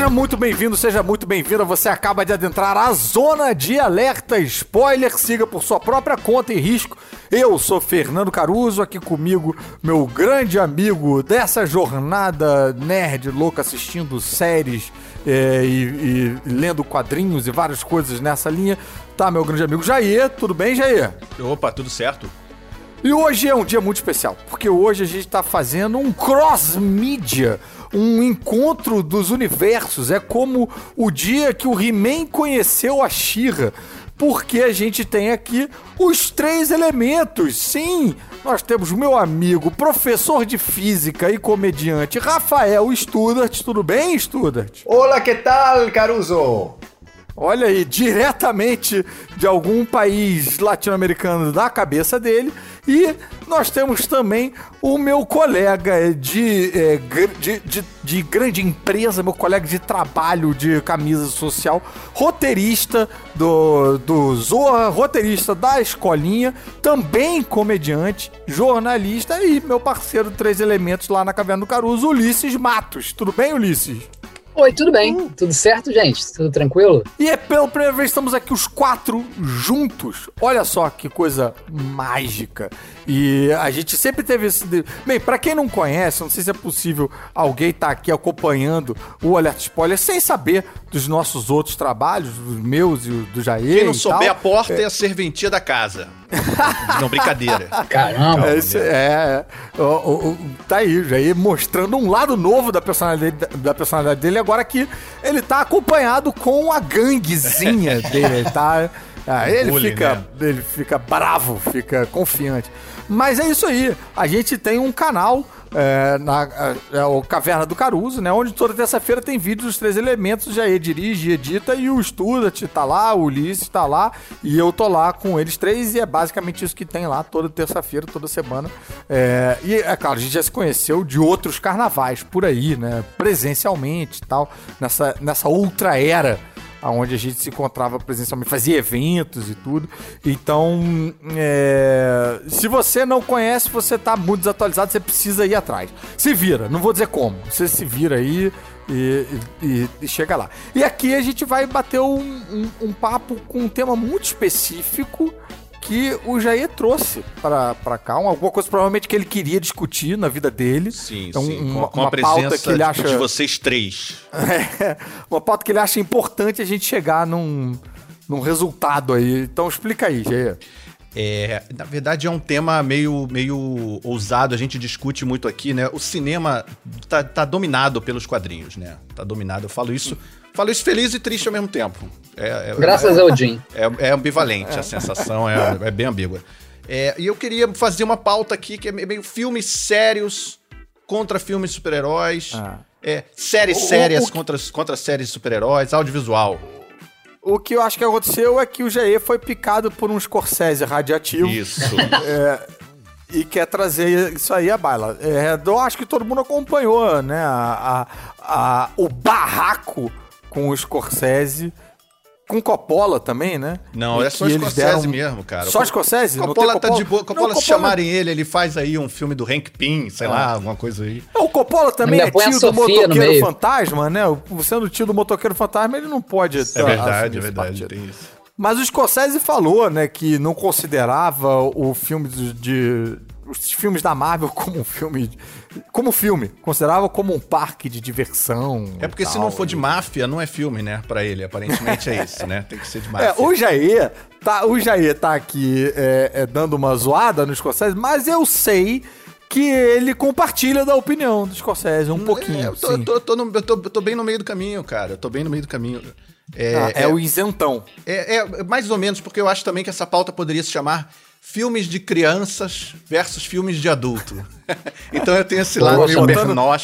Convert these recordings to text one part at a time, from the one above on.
Seja muito bem-vindo, seja muito bem-vinda. Você acaba de adentrar a zona de alerta spoiler. Siga por sua própria conta e risco. Eu sou Fernando Caruso, aqui comigo, meu grande amigo dessa jornada nerd louca assistindo séries é, e, e lendo quadrinhos e várias coisas nessa linha. Tá, meu grande amigo Jair. Tudo bem, Jair? Opa, tudo certo? E hoje é um dia muito especial, porque hoje a gente está fazendo um cross-mídia, um encontro dos universos. É como o dia que o He-Man conheceu a She-Ra, porque a gente tem aqui os três elementos. Sim, nós temos meu amigo, professor de física e comediante, Rafael Studart. Tudo bem, Studart? Olá, que tal, Caruso? Olha aí, diretamente de algum país latino-americano da cabeça dele. E nós temos também o meu colega de, é, de, de, de, grande empresa, meu colega de trabalho de camisa social, roteirista do, do Zorra, roteirista da escolinha, também comediante, jornalista e meu parceiro Três Elementos lá na Caverna do Caruso, Ulisses Matos. Tudo bem, Ulisses? Oi, tudo bem? Hum. Tudo certo, gente? Tudo tranquilo? E é pela primeira vez que estamos aqui os quatro juntos. Olha só que coisa mágica. E a gente sempre teve esse. Bem, para quem não conhece, não sei se é possível alguém estar tá aqui acompanhando o Alerta Spoiler sem saber dos nossos outros trabalhos, dos meus e do Jair. Quem não souber tal. a porta é... é a serventia da casa. não, brincadeira. Caramba. É, é, é. O, o, tá aí, Jair mostrando um lado novo da personalidade, da personalidade dele, agora que ele tá acompanhado com a ganguezinha dele, tá? Ah, ele, bullying, fica, né? ele fica bravo, fica confiante. Mas é isso aí. A gente tem um canal é, na é, o Caverna do Caruso, né? Onde toda terça-feira tem vídeos dos três elementos. Já dirige, edita e o Student tá lá, o Ulisses tá lá e eu tô lá com eles três. E é basicamente isso que tem lá toda terça-feira, toda semana. É, e é claro, a gente já se conheceu de outros carnavais por aí, né? Presencialmente e tal, nessa, nessa outra era onde a gente se encontrava presencialmente, fazia eventos e tudo. Então, é... se você não conhece, você tá muito desatualizado, você precisa ir atrás. Se vira, não vou dizer como, você se vira aí e, e, e chega lá. E aqui a gente vai bater um, um, um papo com um tema muito específico que o Jair trouxe para cá, alguma coisa provavelmente que ele queria discutir na vida dele. Sim, então, sim. Uma, com, uma presença que ele acha... de vocês três. É, uma pauta que ele acha importante a gente chegar num, num resultado aí. Então explica aí, Jair. É, na verdade é um tema meio, meio ousado, a gente discute muito aqui, né? O cinema tá, tá dominado pelos quadrinhos, né? Tá dominado, eu falo isso Falo isso feliz e triste ao mesmo tempo. É, é, Graças é, ao Jim. É, é ambivalente, a sensação é, é bem ambígua. É, e eu queria fazer uma pauta aqui que é meio filmes sérios contra filmes super-heróis. Ah. É, séries o, sérias o, o, contra, contra séries super-heróis, audiovisual. O que eu acho que aconteceu é que o Jair foi picado por um Scorsese radiativo. Isso. É, e quer trazer isso aí à baila. É, eu acho que todo mundo acompanhou, né? A, a, a, o barraco com o Scorsese. Com Coppola também, né? Não, e é só Scorsese deram... mesmo, cara. Só Scorsese? Coppola, Coppola tá de boa. Coppola, não, se Coppola... chamarem ele, ele faz aí um filme do Hank Pym, sei ah. lá, alguma coisa aí. o Coppola também é tio do motoqueiro fantasma, né? Sendo tio do motoqueiro fantasma, ele não pode. É verdade, é verdade, tem isso. Mas o Scorsese falou, né, que não considerava o filme de, de os filmes da Marvel como um filme. Como filme. Considerava como um parque de diversão. É porque se não for de máfia, não é filme, né? Pra ele, aparentemente é isso, né? Tem que ser de é, máfia. É, o Jair tá, o Jair tá aqui é, é, dando uma zoada no Scorsese, mas eu sei que ele compartilha da opinião do Scorsese um pouquinho. É, eu, tô, eu, tô, tô no, eu, tô, eu tô bem no meio do caminho, cara. Eu tô bem no meio do caminho. É, ah, é, é, o isentão. É, é, mais ou menos, porque eu acho também que essa pauta poderia se chamar filmes de crianças versus filmes de adulto. então eu tenho esse lado meio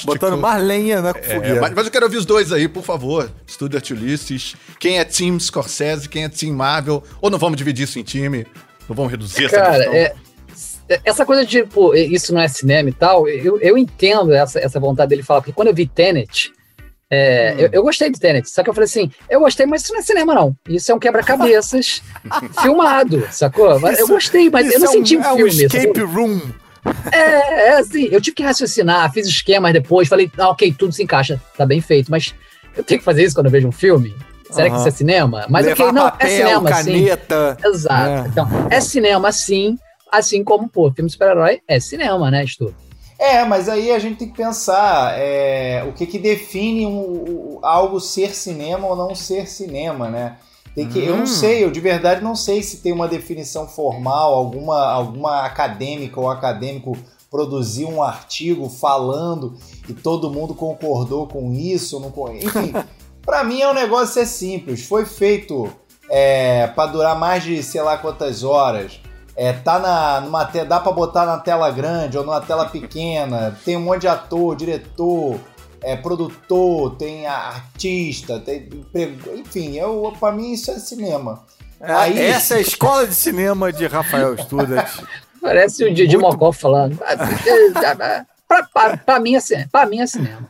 botando, mais lenha na é, mas, mas, eu quero ouvir os dois aí, por favor. Stuart Ulysses. Quem é Team Scorsese, quem é Team Marvel. Ou não vamos dividir isso em time? Não vamos reduzir Cara, essa questão? É, essa coisa de, tipo, isso não é cinema e tal, eu, eu entendo essa, essa vontade dele falar, porque quando eu vi Tenet, é, hum. eu, eu, gostei do Tenet, só que eu falei assim, eu gostei, mas isso não é cinema, não. Isso é um quebra-cabeças filmado, sacou? Isso, eu gostei, mas eu não é senti um, filme. É um escape room. É, é assim, eu tive que raciocinar, fiz esquemas depois, falei, ah, ok, tudo se encaixa, tá bem feito, mas Eu tenho que fazer isso quando eu vejo um filme? Será que isso é cinema? Mas Levar ok, não, papel, é cinema caneta. sim. Exato. É. Então, é cinema sim, assim como, pô, filme super-herói é cinema, né, Stu? É, mas aí a gente tem que pensar é, o que, que define um- algo ser cinema ou não ser cinema, né? Tem que, Eu Hum. não sei, eu de verdade não sei se tem uma definição formal, alguma, alguma acadêmica ou acadêmico produzir um artigo falando e todo mundo concordou com isso, não enfim. Pra mim é um negócio é simples. Foi feito é, para durar mais de sei lá quantas horas. É, tá na, numa te- dá pra botar na tela grande ou numa tela pequena. Tem um monte de ator, diretor, é, produtor, tem artista, tem emprego- enfim, eu, pra mim isso é cinema. É, Aí- Essa é a escola de cinema de Rafael Studat. Parece o Didi Muito- Mocó falando. pra, pra, pra, mim é, pra mim é cinema.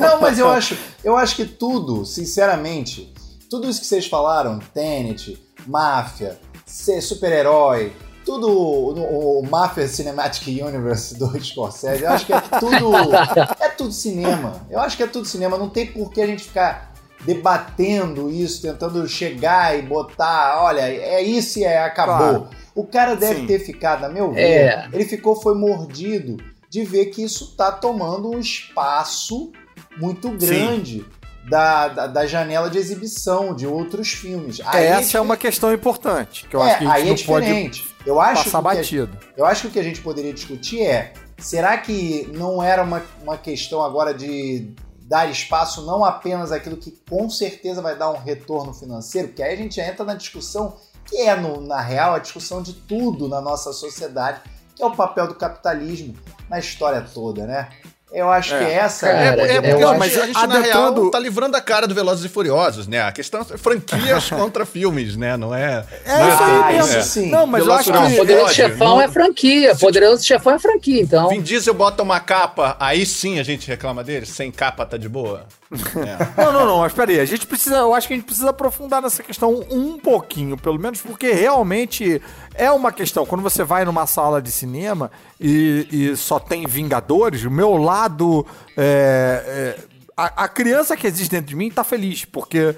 Não, mas eu acho, eu acho que tudo, sinceramente, tudo isso que vocês falaram, Tenet, máfia, ser super-herói, tudo o, o Mafia Cinematic Universe do Scorsese, eu acho que é tudo é tudo cinema. Eu acho que é tudo cinema, não tem por que a gente ficar debatendo isso, tentando chegar e botar, olha, é isso e é, acabou. Claro. O cara deve Sim. ter ficado, a meu ver, É. ele ficou foi mordido de ver que isso tá tomando um espaço muito grande da, da, da janela de exibição de outros filmes. Aí Essa é uma questão importante, que eu é, acho que a gente é não pode diferente. Eu acho passar a- batido. eu acho que o que a gente poderia discutir é: será que não era uma, uma questão agora de dar espaço não apenas aquilo que com certeza vai dar um retorno financeiro? Porque aí a gente entra na discussão que é, no- na real, a discussão de tudo na nossa sociedade, que é o papel do capitalismo na história toda, né? Eu acho É. que essa Cara, É, é eu porque mas a gente, na adentrando- real, tá livrando a cara do Velozes e Furiosos, né? A questão é franquias contra filmes, né? Não é... É não isso aí mesmo. isso sim. Não, mas eu Velozes acho que... Poderoso pode, Chefão é franquia. Poderoso Chefão é franquia, então. Vin Diesel bota uma capa, aí sim a gente reclama dele? Sem capa tá de boa? É. Não, não, não, mas peraí, a gente precisa, eu acho que a gente precisa aprofundar nessa questão um pouquinho, pelo menos, porque realmente é uma questão. Quando você vai numa sala de cinema e, e só tem Vingadores, o meu lado. é, é, a, a criança que existe dentro de mim tá feliz, porque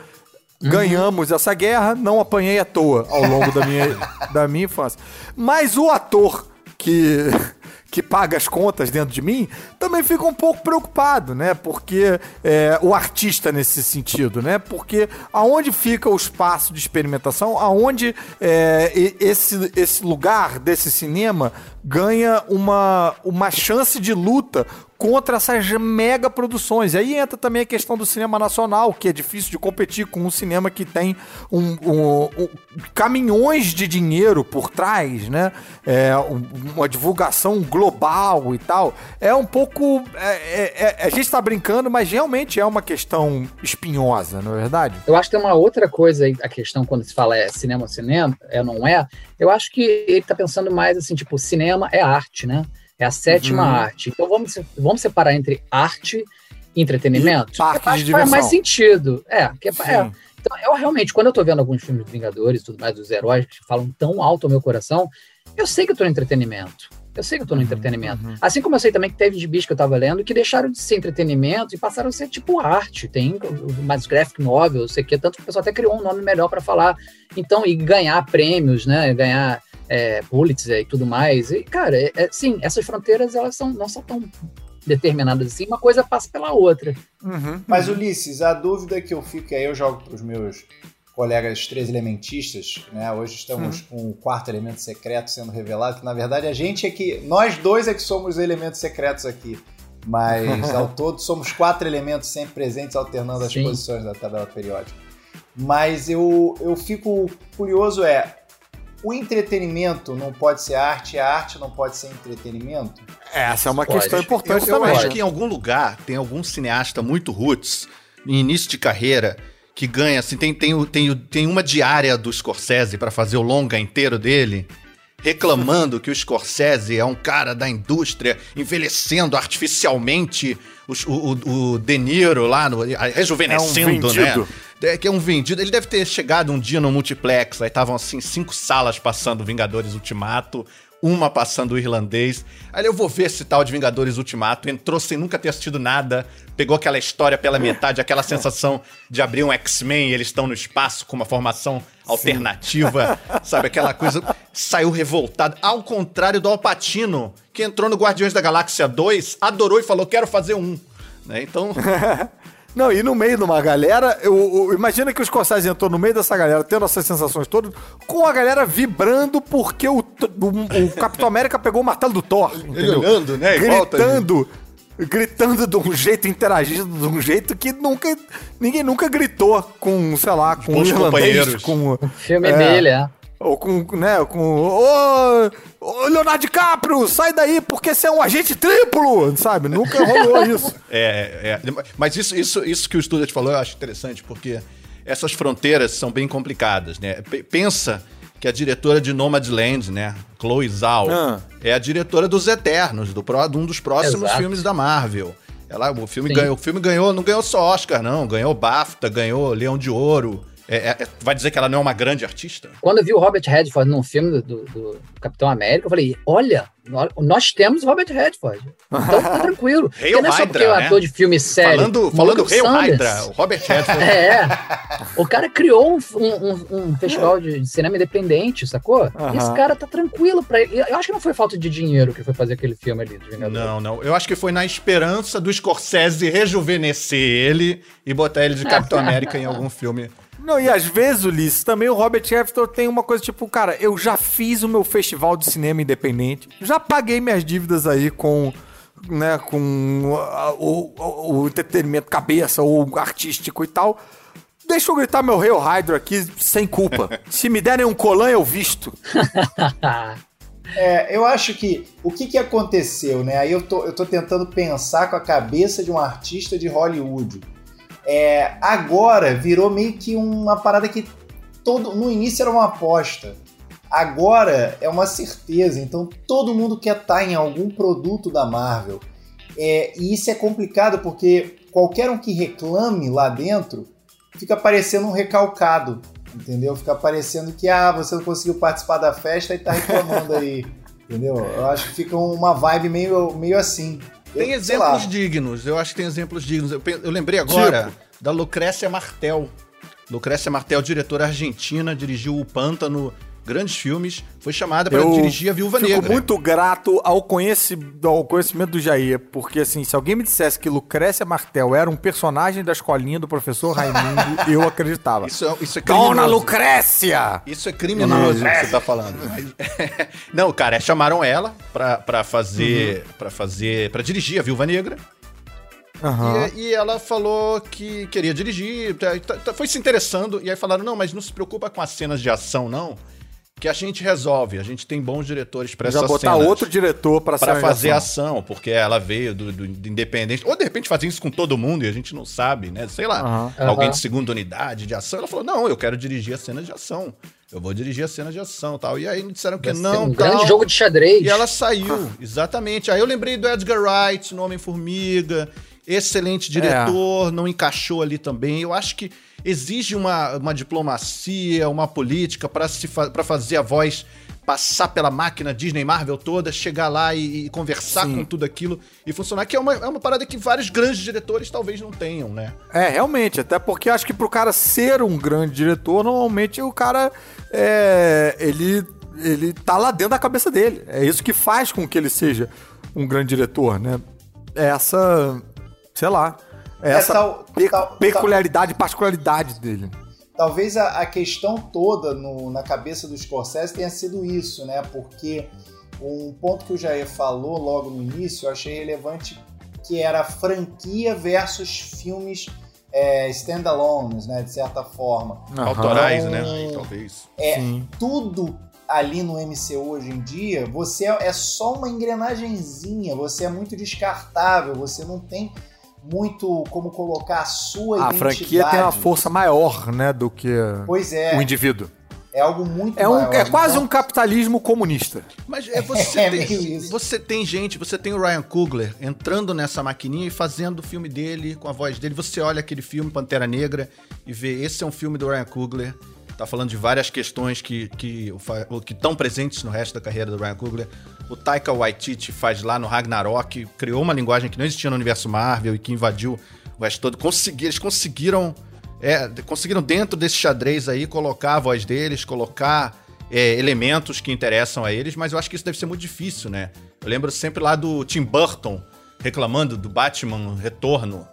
ganhamos essa guerra, não apanhei à toa ao longo da minha, da minha infância. Mas o ator que, que paga as contas dentro de mim também fica um pouco preocupado, né? Porque é, o artista nesse sentido, né? Porque aonde fica o espaço de experimentação, aonde é, esse, esse lugar desse cinema ganha uma, uma chance de luta contra essas mega produções. Aí entra também a questão do cinema nacional, que é difícil de competir com um cinema que tem um, um- um- caminhões de dinheiro por trás, né? É, um- uma divulgação global e tal. É um pouco. é- é- é- a gente tá brincando, mas realmente é uma questão espinhosa, não é verdade? Eu acho que tem uma outra coisa a questão quando se fala é cinema cinema, é não é. Eu acho que ele tá pensando mais assim, tipo, cinema é arte, né? É a sétima Uhum. arte. Então vamos, vamos separar entre arte e entretenimento. E parque faz mais sentido. É, que é, é. Então, eu realmente, quando eu tô vendo alguns filmes de Vingadores e tudo mais, dos heróis que falam tão alto ao meu coração, eu sei que eu tô no entretenimento. Eu sei que eu tô no Uhum, entretenimento. Assim como eu sei também que teve de bicho que eu tava lendo que deixaram de ser entretenimento e passaram a ser tipo arte. Tem mais graphic novel, não sei o que, tanto que o pessoal até criou um nome melhor para falar. Então, e ganhar prêmios, né? Ganhar é, Pulitzer e tudo mais. E, cara, é- é- sim, essas fronteiras elas são, não são tão determinadas assim, uma coisa passa pela outra. Uhum. Mas, Ulisses, a dúvida que eu fico, e aí eu jogo para os meus colegas três elementistas, né? Hoje estamos com o quarto elemento secreto sendo revelado, que na verdade a gente é que. Nós dois é que somos os elementos secretos aqui. Mas ao todo somos quatro elementos sempre presentes, alternando as Sim. posições da tabela periódica. Mas eu, eu fico curioso é. O entretenimento não pode ser arte, a arte não pode ser entretenimento? Essa é uma Pode. questão Eu, importante eu também. acho né? que em algum lugar tem algum cineasta muito roots, em início de carreira, que ganha, assim, tem, tem, tem, tem uma diária do Scorsese pra fazer o longa inteiro dele, reclamando que o Scorsese é um cara da indústria envelhecendo artificialmente o, o, o De Niro lá, no, rejuvenescendo, né? vendido. É, que é um vendido. Ele deve ter chegado um dia no multiplex, aí estavam assim, cinco salas passando Vingadores Ultimato, uma passando o irlandês. Aí eu vou ver esse tal de Vingadores Ultimato. Entrou sem nunca ter assistido nada, pegou aquela história pela metade, aquela sensação de abrir um X-Men e eles estão no espaço com uma formação alternativa, sabe? Aquela coisa. Saiu revoltado. Ao contrário do Alpatino, que entrou no Guardiões da Galáxia 2, adorou e falou: quero fazer um. Né? Então. Não, e no meio de uma galera, eu, eu, imagina que o Scorsese entrou no meio dessa galera, tendo essas sensações todas, com a galera vibrando porque o, o, o Capitão América pegou o martelo do Thor. Ele olhando, né? Gritando. Gritando de um jeito, interagindo de um jeito que nunca. Ninguém nunca gritou com, sei lá, com os companheiros. Com, o filme é, dele, é. Ou com, né, com. Ô, ô, Leonardo DiCaprio, sai daí porque você é um agente triplo, sabe? Nunca rolou isso. É, é. Mas isso, isso, isso que o Student falou eu acho interessante, porque essas fronteiras são bem complicadas, né? P pensa que a diretora de Nomadland, né, Chloe Zhao, ah. é a diretora dos Eternos, do pro, de um dos próximos Exato. filmes da Marvel. Ela, o filme ganhou, o filme ganhou, não ganhou só Oscar, não, ganhou BAFTA, ganhou Leão de Ouro. É, é, vai dizer que ela não é uma grande artista? Quando eu vi o Robert Redford num filme do, do, Capitão América, eu falei: olha, nós temos o Robert Redford. Então tá tranquilo. Hail não é só porque é um ator de filme sério. Falando, falando Hail Hydra, o Robert Redford. é. O cara criou um, um, um festival de, cinema independente, sacou? E esse cara tá tranquilo pra ele. Eu acho que não foi falta de dinheiro que foi fazer aquele filme ali de Vingador. Não, não. Eu acho que foi na esperança do Scorsese rejuvenescer ele e botar ele de Capitão América em algum filme não, e às vezes, Ulisses, também o Robert Hefton tem uma coisa tipo, cara, eu já fiz o meu festival de cinema independente, já paguei minhas dívidas aí com, né, com o, o, o entretenimento cabeça ou artístico e tal. Deixa eu gritar meu Hail Hydra aqui sem culpa. Se me derem um colan, eu visto. É, eu acho que o que, que aconteceu, né? Aí eu tô, eu tô tentando pensar com a cabeça de um artista de Hollywood. É, agora virou meio que uma parada que todo no início era uma aposta. Agora é uma certeza. Então todo mundo quer estar em algum produto da Marvel. É, e isso é complicado porque qualquer um que reclame lá dentro fica parecendo um recalcado. Entendeu? Fica parecendo que ah, você não conseguiu participar da festa e tá reclamando aí. entendeu? Eu acho que fica uma vibe meio, meio assim. Tem exemplos dignos, eu acho que tem exemplos dignos. Eu, eu lembrei agora tipo? da Lucrécia Martel. Lucrécia Martel, diretora argentina, dirigiu O Pântano, grandes filmes, foi chamada para dirigir a Viúva fico Negra. Fico muito grato ao, conheci ao conhecimento do Jair, porque assim, se alguém me dissesse que Lucrécia Martel era um personagem da escolinha do professor Raimundo, eu acreditava. Isso é, isso é criminoso. Dona Lucrécia! Isso é criminoso que você tá falando. Não, cara, chamaram ela para fazer, uhum. para fazer, para dirigir a Viúva Negra. Uhum. E, e, ela falou que queria dirigir, tá, tá, tá, foi se interessando, e aí falaram: não, mas não se preocupa com as cenas de ação, não. Que a gente resolve, a gente tem bons diretores para essas botar cenas. outro diretor para fazer ação. ação. porque ela veio do, do, do, Independente. Ou de repente fazer isso com todo mundo e a gente não sabe, né? Sei lá, uhum. alguém de segunda unidade de ação. Ela falou: não, eu quero dirigir as cenas de ação. Eu vou dirigir as cenas de ação tal. E aí me disseram que Vai não. Um tal. grande jogo de xadrez. E ela saiu, exatamente. Aí eu lembrei do Edgar Wright, no Homem-Formiga excelente diretor, é. não encaixou ali também. Eu acho que exige uma, uma diplomacia, uma política para fa fazer a voz passar pela máquina Disney Marvel toda, chegar lá e, e conversar Sim. com tudo aquilo e funcionar, que é uma, é uma parada que vários grandes diretores talvez não tenham, né? É, realmente, até porque acho que pro cara ser um grande diretor, normalmente o cara é, ele, ele tá lá dentro da cabeça dele. É isso que faz com que ele seja um grande diretor, né? Essa sei lá, é essa é, tal, pe tal, peculiaridade, tal, particularidade dele. Talvez a, a questão toda no, na cabeça do Scorsese tenha sido isso, né? Porque um ponto que o Jair falou logo no início, eu achei relevante, que era franquia versus filmes é, standalones, né? De certa forma. Uhum. Autorais, né? Aí, talvez. É, Sim. tudo ali no MCU hoje em dia, você é, é só uma engrenagemzinha, você é muito descartável, você não tem muito como colocar a sua a identidade. A franquia tem uma força maior, né, do que pois é. o indivíduo. É algo muito é um, maior, É quase então... um capitalismo comunista. Mas é, você, é tem, você tem gente, você tem o Ryan Coogler entrando nessa maquininha e fazendo o filme dele, com a voz dele. Você olha aquele filme, Pantera Negra, e vê, esse é um filme do Ryan Coogler. tá falando de várias questões que que que estão presentes no resto da carreira do Ryan Coogler. O Taika Waititi faz lá no Ragnarok, criou uma linguagem que não existia no universo Marvel e que invadiu o resto todo. Consegui, eles conseguiram é, conseguiram dentro desse xadrez aí colocar a voz deles, colocar é, elementos que interessam a eles, mas eu acho que isso deve ser muito difícil, né? Eu lembro sempre lá do Tim Burton reclamando do Batman Retorno,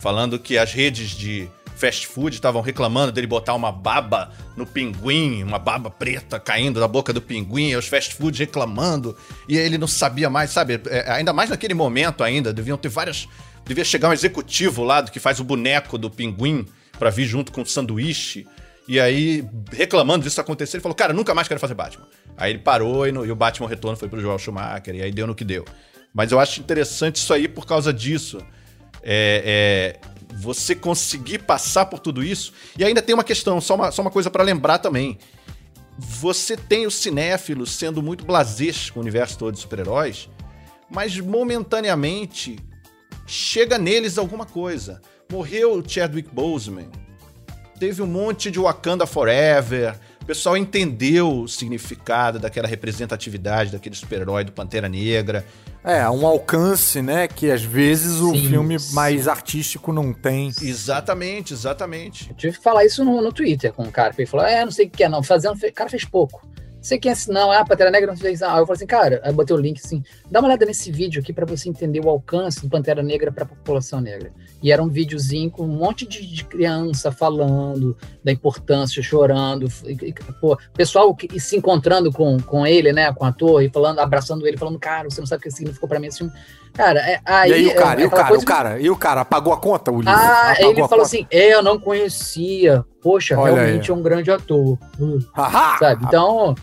falando que as redes de fast food estavam reclamando dele botar uma baba no pinguim, uma baba preta caindo da boca do pinguim, e os fast food reclamando, e ele não sabia mais, sabe? É, ainda mais naquele momento ainda, deviam ter várias. Devia chegar um executivo lá do que faz o boneco do pinguim para vir junto com o sanduíche. E aí, reclamando disso acontecer, ele falou: Cara, nunca mais quero fazer Batman. Aí ele parou e, no, e o Batman Retorno foi pro Joel Schumacher, e aí deu no que deu. Mas eu acho interessante isso aí por causa disso. É, é, você conseguir passar por tudo isso. E ainda tem uma questão, só uma, só uma coisa para lembrar também. Você tem os cinéfilos sendo muito blasés com o universo todo de super-heróis, mas momentaneamente chega neles alguma coisa. Morreu o Chadwick Boseman, teve um monte de Wakanda Forever, o pessoal entendeu o significado daquela representatividade daquele super-herói do Pantera Negra. É, um alcance, né, que às vezes o sim, filme sim. mais artístico não tem. Exatamente, exatamente. Eu tive que falar isso no, no Twitter com o um cara, que ele falou, é, não sei o que é, não, fazendo, o cara fez pouco sei quem é não, ah, Pantera Negra não fez. Ah, eu falei assim, cara, aí eu botei o link assim, dá uma olhada nesse vídeo aqui para você entender o alcance do Pantera Negra para a população negra. E era um videozinho com um monte de, de criança falando da importância, chorando, e, pô, pessoal que, se encontrando com, com ele, né, com o ator, e falando, abraçando ele, falando, cara, você não sabe o que significou para mim esse filme. Cara, é, aí. E aí o cara, é, e o cara, o cara, e o cara, apagou a conta, o livro? Ah, ele falou assim: é, eu não conhecia. Poxa, Olha realmente aí. é um grande ator. Hum, sabe? Então.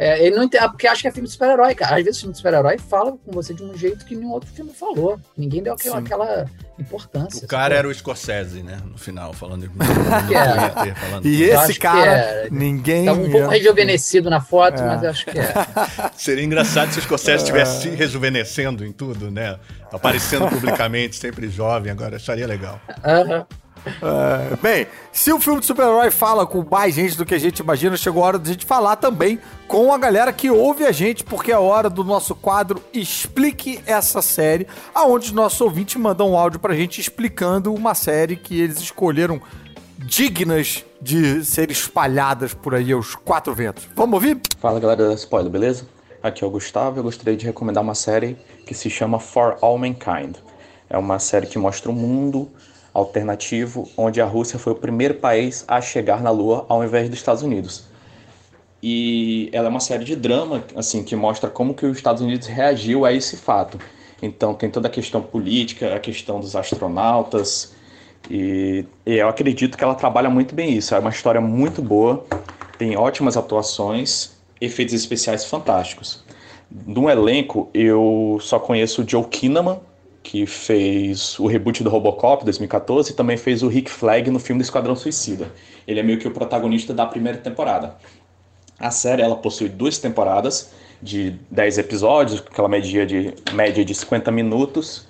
É, ele não entende, porque acha que é filme de super-herói, cara. Às vezes filme de super-herói fala com você de um jeito que nenhum outro filme falou. Ninguém deu aquela, aquela importância. O cara era o Scorsese, né? No final, falando. é. falando e esse cara, ninguém. Tava um pouco rejuvenescido na foto, é. mas acho que é. Seria engraçado se o Scorsese estivesse se rejuvenescendo em tudo, né? Aparecendo publicamente, sempre jovem, agora acharia legal. Aham. Uh, bem, se o filme de super-herói fala com mais gente do que a gente imagina, chegou a hora de a gente falar também com a galera que ouve a gente, porque é hora do nosso quadro Explique essa série, aonde os nossos ouvintes mandam um áudio pra gente explicando uma série que eles escolheram dignas de ser espalhadas por aí aos quatro ventos. Vamos ouvir? Fala galera da Spoiler, beleza? Aqui é o Gustavo, eu gostaria de recomendar uma série que se chama For All Mankind. É uma série que mostra o mundo alternativo, onde a Rússia foi o primeiro país a chegar na Lua ao invés dos Estados Unidos. E ela é uma série de drama, assim, que mostra como que os Estados Unidos reagiu a esse fato. Então tem toda a questão política, a questão dos astronautas, e, e eu acredito que ela trabalha muito bem isso. É uma história muito boa, tem ótimas atuações, efeitos especiais fantásticos. No elenco, eu só conheço o Joe Kinnaman, que fez o reboot do Robocop 2014 e também fez o Rick Flag no filme do Esquadrão Suicida. Ele é meio que o protagonista da primeira temporada. A série ela possui duas temporadas de 10 episódios, aquela média de, média de 50 minutos,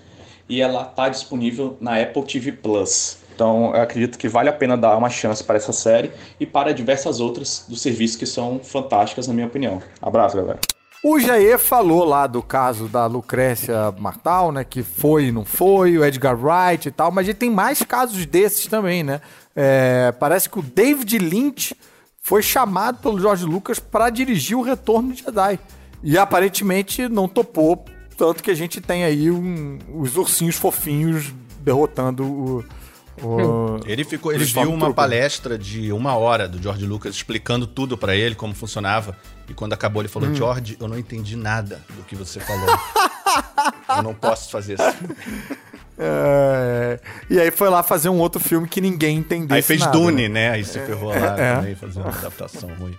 e ela está disponível na Apple TV Plus. Então eu acredito que vale a pena dar uma chance para essa série e para diversas outras dos serviços que são fantásticas, na minha opinião. Abraço, galera. O Jair falou lá do caso da Lucrécia Martal, né? Que foi e não foi, o Edgar Wright e tal, mas ele tem mais casos desses também, né? É, parece que o David Lynch foi chamado pelo George Lucas para dirigir o Retorno de Jedi. E aparentemente não topou, tanto que a gente tem aí um, os ursinhos fofinhos derrotando o, ele ficou, ele viu uma palestra de uma hora do George Lucas explicando tudo para ele, como funcionava. E quando acabou, ele falou: hum. George, eu não entendi nada do que você falou. eu não posso fazer isso. É, e aí foi lá fazer um outro filme que ninguém entendeu. Aí fez nada, Dune, né? né? Aí se ferrou lá é, também, fazer uma adaptação ruim.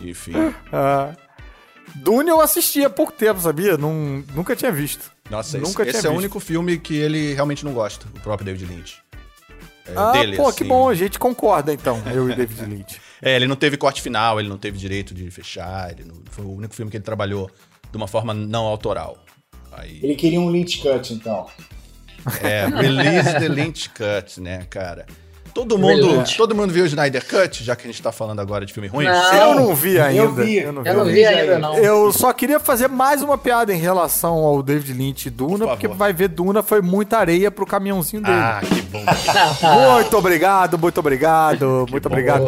Enfim. Uh, Dune eu assisti há pouco tempo, sabia? Num, nunca tinha visto. Nossa, nunca esse, esse é o único filme que ele realmente não gosta, o próprio David Lynch. É, ah, dele, pô, assim. que bom, a gente concorda então, eu e David Lynch. É, ele não teve corte final, ele não teve direito de fechar, ele não, foi o único filme que ele trabalhou de uma forma não autoral. Aí... Ele queria um Lynch Cut, então. É, release the Lynch Cut, né, cara? Todo mundo, todo mundo viu o Snyder Cut, já que a gente tá falando agora de filme ruim? Não. Eu não vi ainda. Eu vi. Eu não vi, Eu não ainda. vi ainda, não. Eu só queria fazer mais uma piada em relação ao David Lynch e Duna, Por porque favor. vai ver Duna foi muita areia pro caminhãozinho dele. Ah, que bom. Muito obrigado, muito obrigado, muito obrigado.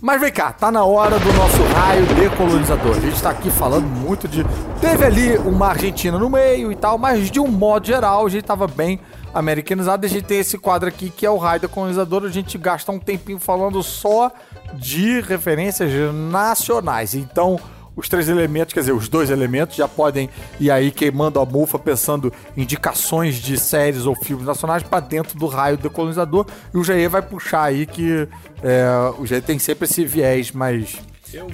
Mas vem cá, tá na hora do nosso raio decolonizador. A gente tá aqui falando muito de. Teve ali uma Argentina no meio e tal, mas de um modo geral a gente tava bem americanizado. A gente tem esse quadro aqui que é o raio decolonizador. A gente gasta um tempinho falando só de referências nacionais. Então. Os três elementos, quer dizer, os dois elementos já podem ir aí queimando a mufa, pensando indicações de séries ou filmes nacionais pra dentro do raio decolonizador. E o Jair vai puxar aí que é, o Jair tem sempre esse viés mais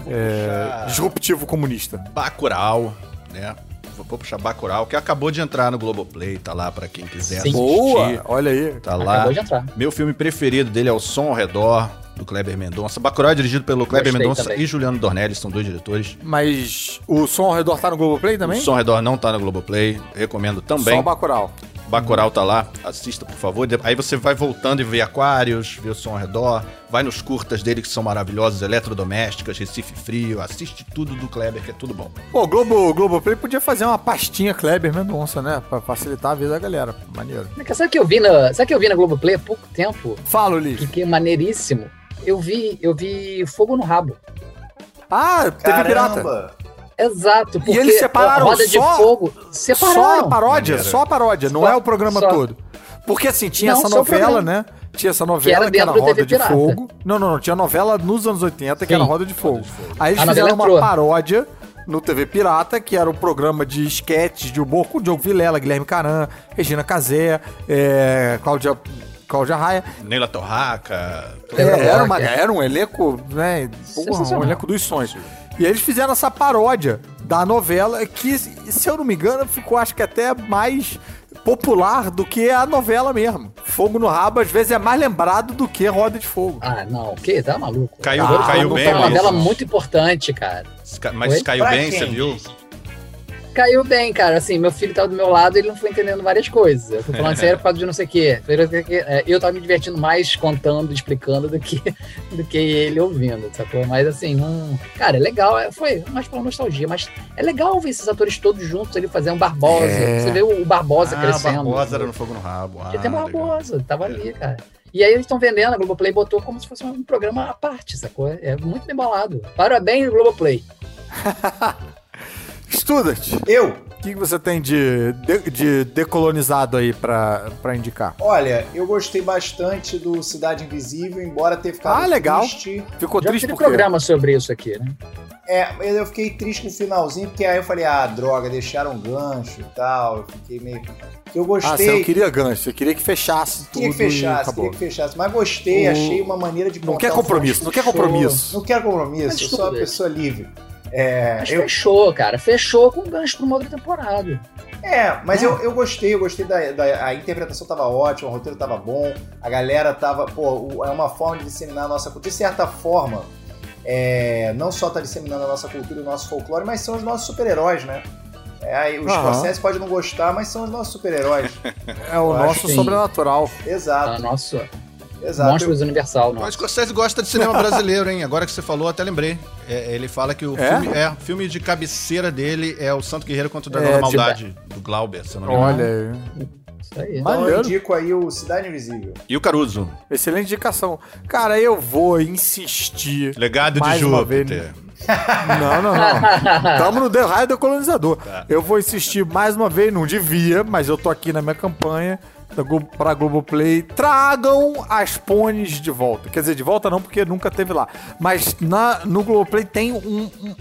é, disruptivo comunista. Bacurau, né? Vou puxar Bacurau, que acabou de entrar no Globoplay, tá lá pra quem quiser Sim. assistir. Boa! Olha aí. Tá lá. Acabou de entrar. Meu filme preferido dele é O Som ao Redor, do Kleber Mendonça. Bacurau é dirigido pelo Kleber Gostei Mendonça também. e Juliano Dornelli, são dois diretores. Mas o som ao redor tá no Globoplay também? O Som ao Redor não tá no Globoplay, recomendo Só também. o Bacurau. Bacurau tá lá, assista por favor. Aí você vai voltando e vê Aquários, vê o som ao redor, vai nos curtas dele que são maravilhosos, Eletrodomésticas, Recife Frio, assiste tudo do Kleber que é tudo bom. Pô, o Globo, o Globoplay podia fazer uma pastinha Kleber Mendonça, né? Pra facilitar a vida da galera. Maneiro. Sabe o que eu vi na, sabe que eu vi na Globoplay há pouco tempo? Fala, Ulisses. Que, que é maneiríssimo. Eu vi, eu vi Fogo no Rabo. Ah, teve pirata. Exato, porque eles separaram a Roda de só- Fogo Só a separaram. paródia, só a paródia, não Só- é o programa só. todo. Porque assim, tinha Não, essa novela, né? Tinha essa novela era que era, dentro do Roda de. Fogo. Não, não, não. Tinha novela nos anos 80 que Sim. era Roda de Fogo. Aí eles A fizeram novela uma entrou. paródia no TV Pirata, que era um programa de esquetes de humor com o Diogo Vilela, Guilherme Caran, Regina Casé, é, Cláudia, Cláudia Raia. Neila Torraca. É, É, era, uma- é. era um elenco, né? Porra, um elenco dos sonhos. E eles fizeram essa paródia da novela que, se eu não me engano, ficou acho que até mais popular do que a novela mesmo. Fogo no Rabo, às vezes, é mais lembrado do que Roda de Fogo. Ah, não, o quê? Tá maluco? Caiu, Ah, caiu Não bem, foi uma novela muito importante, cara. Mas Oi? caiu Pra bem, quem? você viu? Caiu bem, cara. Assim, meu filho tava do meu lado e ele não foi entendendo várias coisas. Eu fui falando sério por causa de não sei o quê. É, Eu tava me divertindo mais contando, explicando do que, do que ele ouvindo, sacou? Mas assim, não. Cara, é legal. é- Foi mais pela nostalgia, mas é legal ver esses atores todos juntos ali fazendo Barbosa. É. Você vê o Barbosa Ah, crescendo. Barbosa era no Fogo no Rabo. Ah, Já tem legal. Barbosa, tava ali, cara. E aí eles estão vendendo, a Globoplay botou como se fosse um programa à parte, sacou? É muito bem bolado. Parabéns, Globoplay. Student, Eu, o que você tem de, de, de decolonizado aí pra, pra indicar? olha, eu gostei bastante do Cidade Invisível, embora ter ficado Ah, legal. triste. Ficou Já triste tive por quê? programa sobre isso aqui, né? É, mas eu fiquei triste no finalzinho, porque aí eu falei, ah, droga, deixaram um gancho e tal. Eu fiquei meio. Eu Ah, gostei. você não queria gancho, você queria que fechasse tudo Queria que e fechasse, acabou. queria que fechasse. Mas gostei, O- achei uma maneira de Não quer compromisso, não quer compromisso. Não quero compromisso, eu sou uma pessoa livre. É, Mas eu, fechou, cara. Fechou com gancho pra uma outra temporada. é mas Não. eu, eu gostei, eu gostei da, da- a interpretação tava ótima, o roteiro tava bom, a galera tava, pô, o- é uma forma de disseminar a nossa cultura. De certa forma, é, não só tá disseminando a nossa cultura e o nosso folclore, mas são os nossos super-heróis, né? É, aí os. Scorsese podem não gostar, mas são os nossos super-heróis. É o Eu nosso acho que- sobrenatural. Tá, Exato, nosso exato. Monstros Universal, O não. Scorsese gosta de cinema brasileiro, hein? Agora que você falou, até lembrei. É, ele fala que o É? filme, é, o filme de cabeceira dele é o Santo Guerreiro contra o Dragão É, da de- Maldade, do Glauber, se eu não me engano. Olha aí. Isso aí. Então eu indico aí o Cidade Invisível. E o Caruso, Excelente indicação. Cara, eu vou insistir. Legado Mais de Júpiter. Não, não, não. Tamo no The Raio do Colonizador. Tá. Eu vou insistir mais uma vez, não devia, mas eu tô aqui na minha campanha da Glo pra Globoplay. Tragam as pôneis de volta. Quer dizer, de volta não, porque nunca teve lá. Mas na, no Globoplay tem um, um-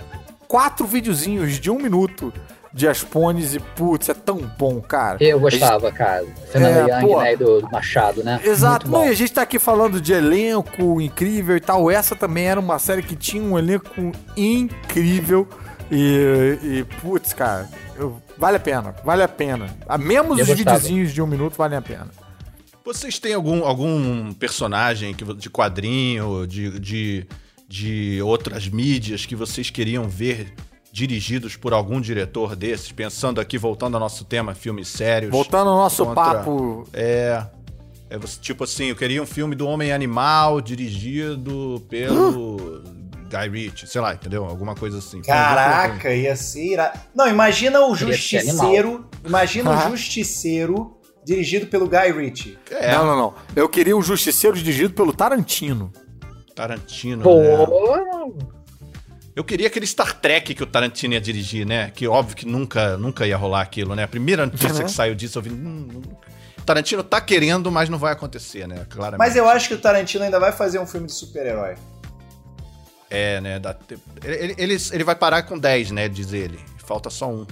quatro videozinhos de um minuto de Aspones e, putz, é tão bom, cara. Eu gostava, cara. Fernando É, Young, pô. né? Do, do Machado, né? Exato, não, e a gente tá aqui falando de elenco incrível e tal. Essa também era uma série que tinha um elenco incrível. E, e putz, cara, eu- vale a pena, vale a pena. A mesmo os videozinhos de um minuto valem a pena. Vocês têm algum, algum personagem que, de quadrinho, de, de, de outras mídias que vocês queriam ver dirigidos por algum diretor desses? Pensando aqui, voltando ao nosso tema, filmes sérios. Voltando ao nosso Contra- papo. É. É, tipo assim, eu queria um filme do Homem Animal dirigido pelo Guy Ritchie, sei lá, entendeu? Alguma coisa assim. Caraca, ia ser irado. Não, imagina o Queria Justiceiro. Imagina o. Justiceiro dirigido pelo Guy Ritchie. É, Não, não, não. Eu queria um Justiceiro dirigido pelo Tarantino. Tarantino, Pô, né? Eu queria aquele Star Trek que o Tarantino ia dirigir, né? Que óbvio que nunca, nunca ia rolar aquilo, né? A primeira notícia Uhum. que saiu disso, eu vi. Hum. Tarantino tá querendo, mas não vai acontecer, né? Claramente. Mas eu acho que o Tarantino ainda vai fazer um filme de super-herói. É, né? dá ele, ele, ele vai parar com 10, né? Diz ele. Falta só um.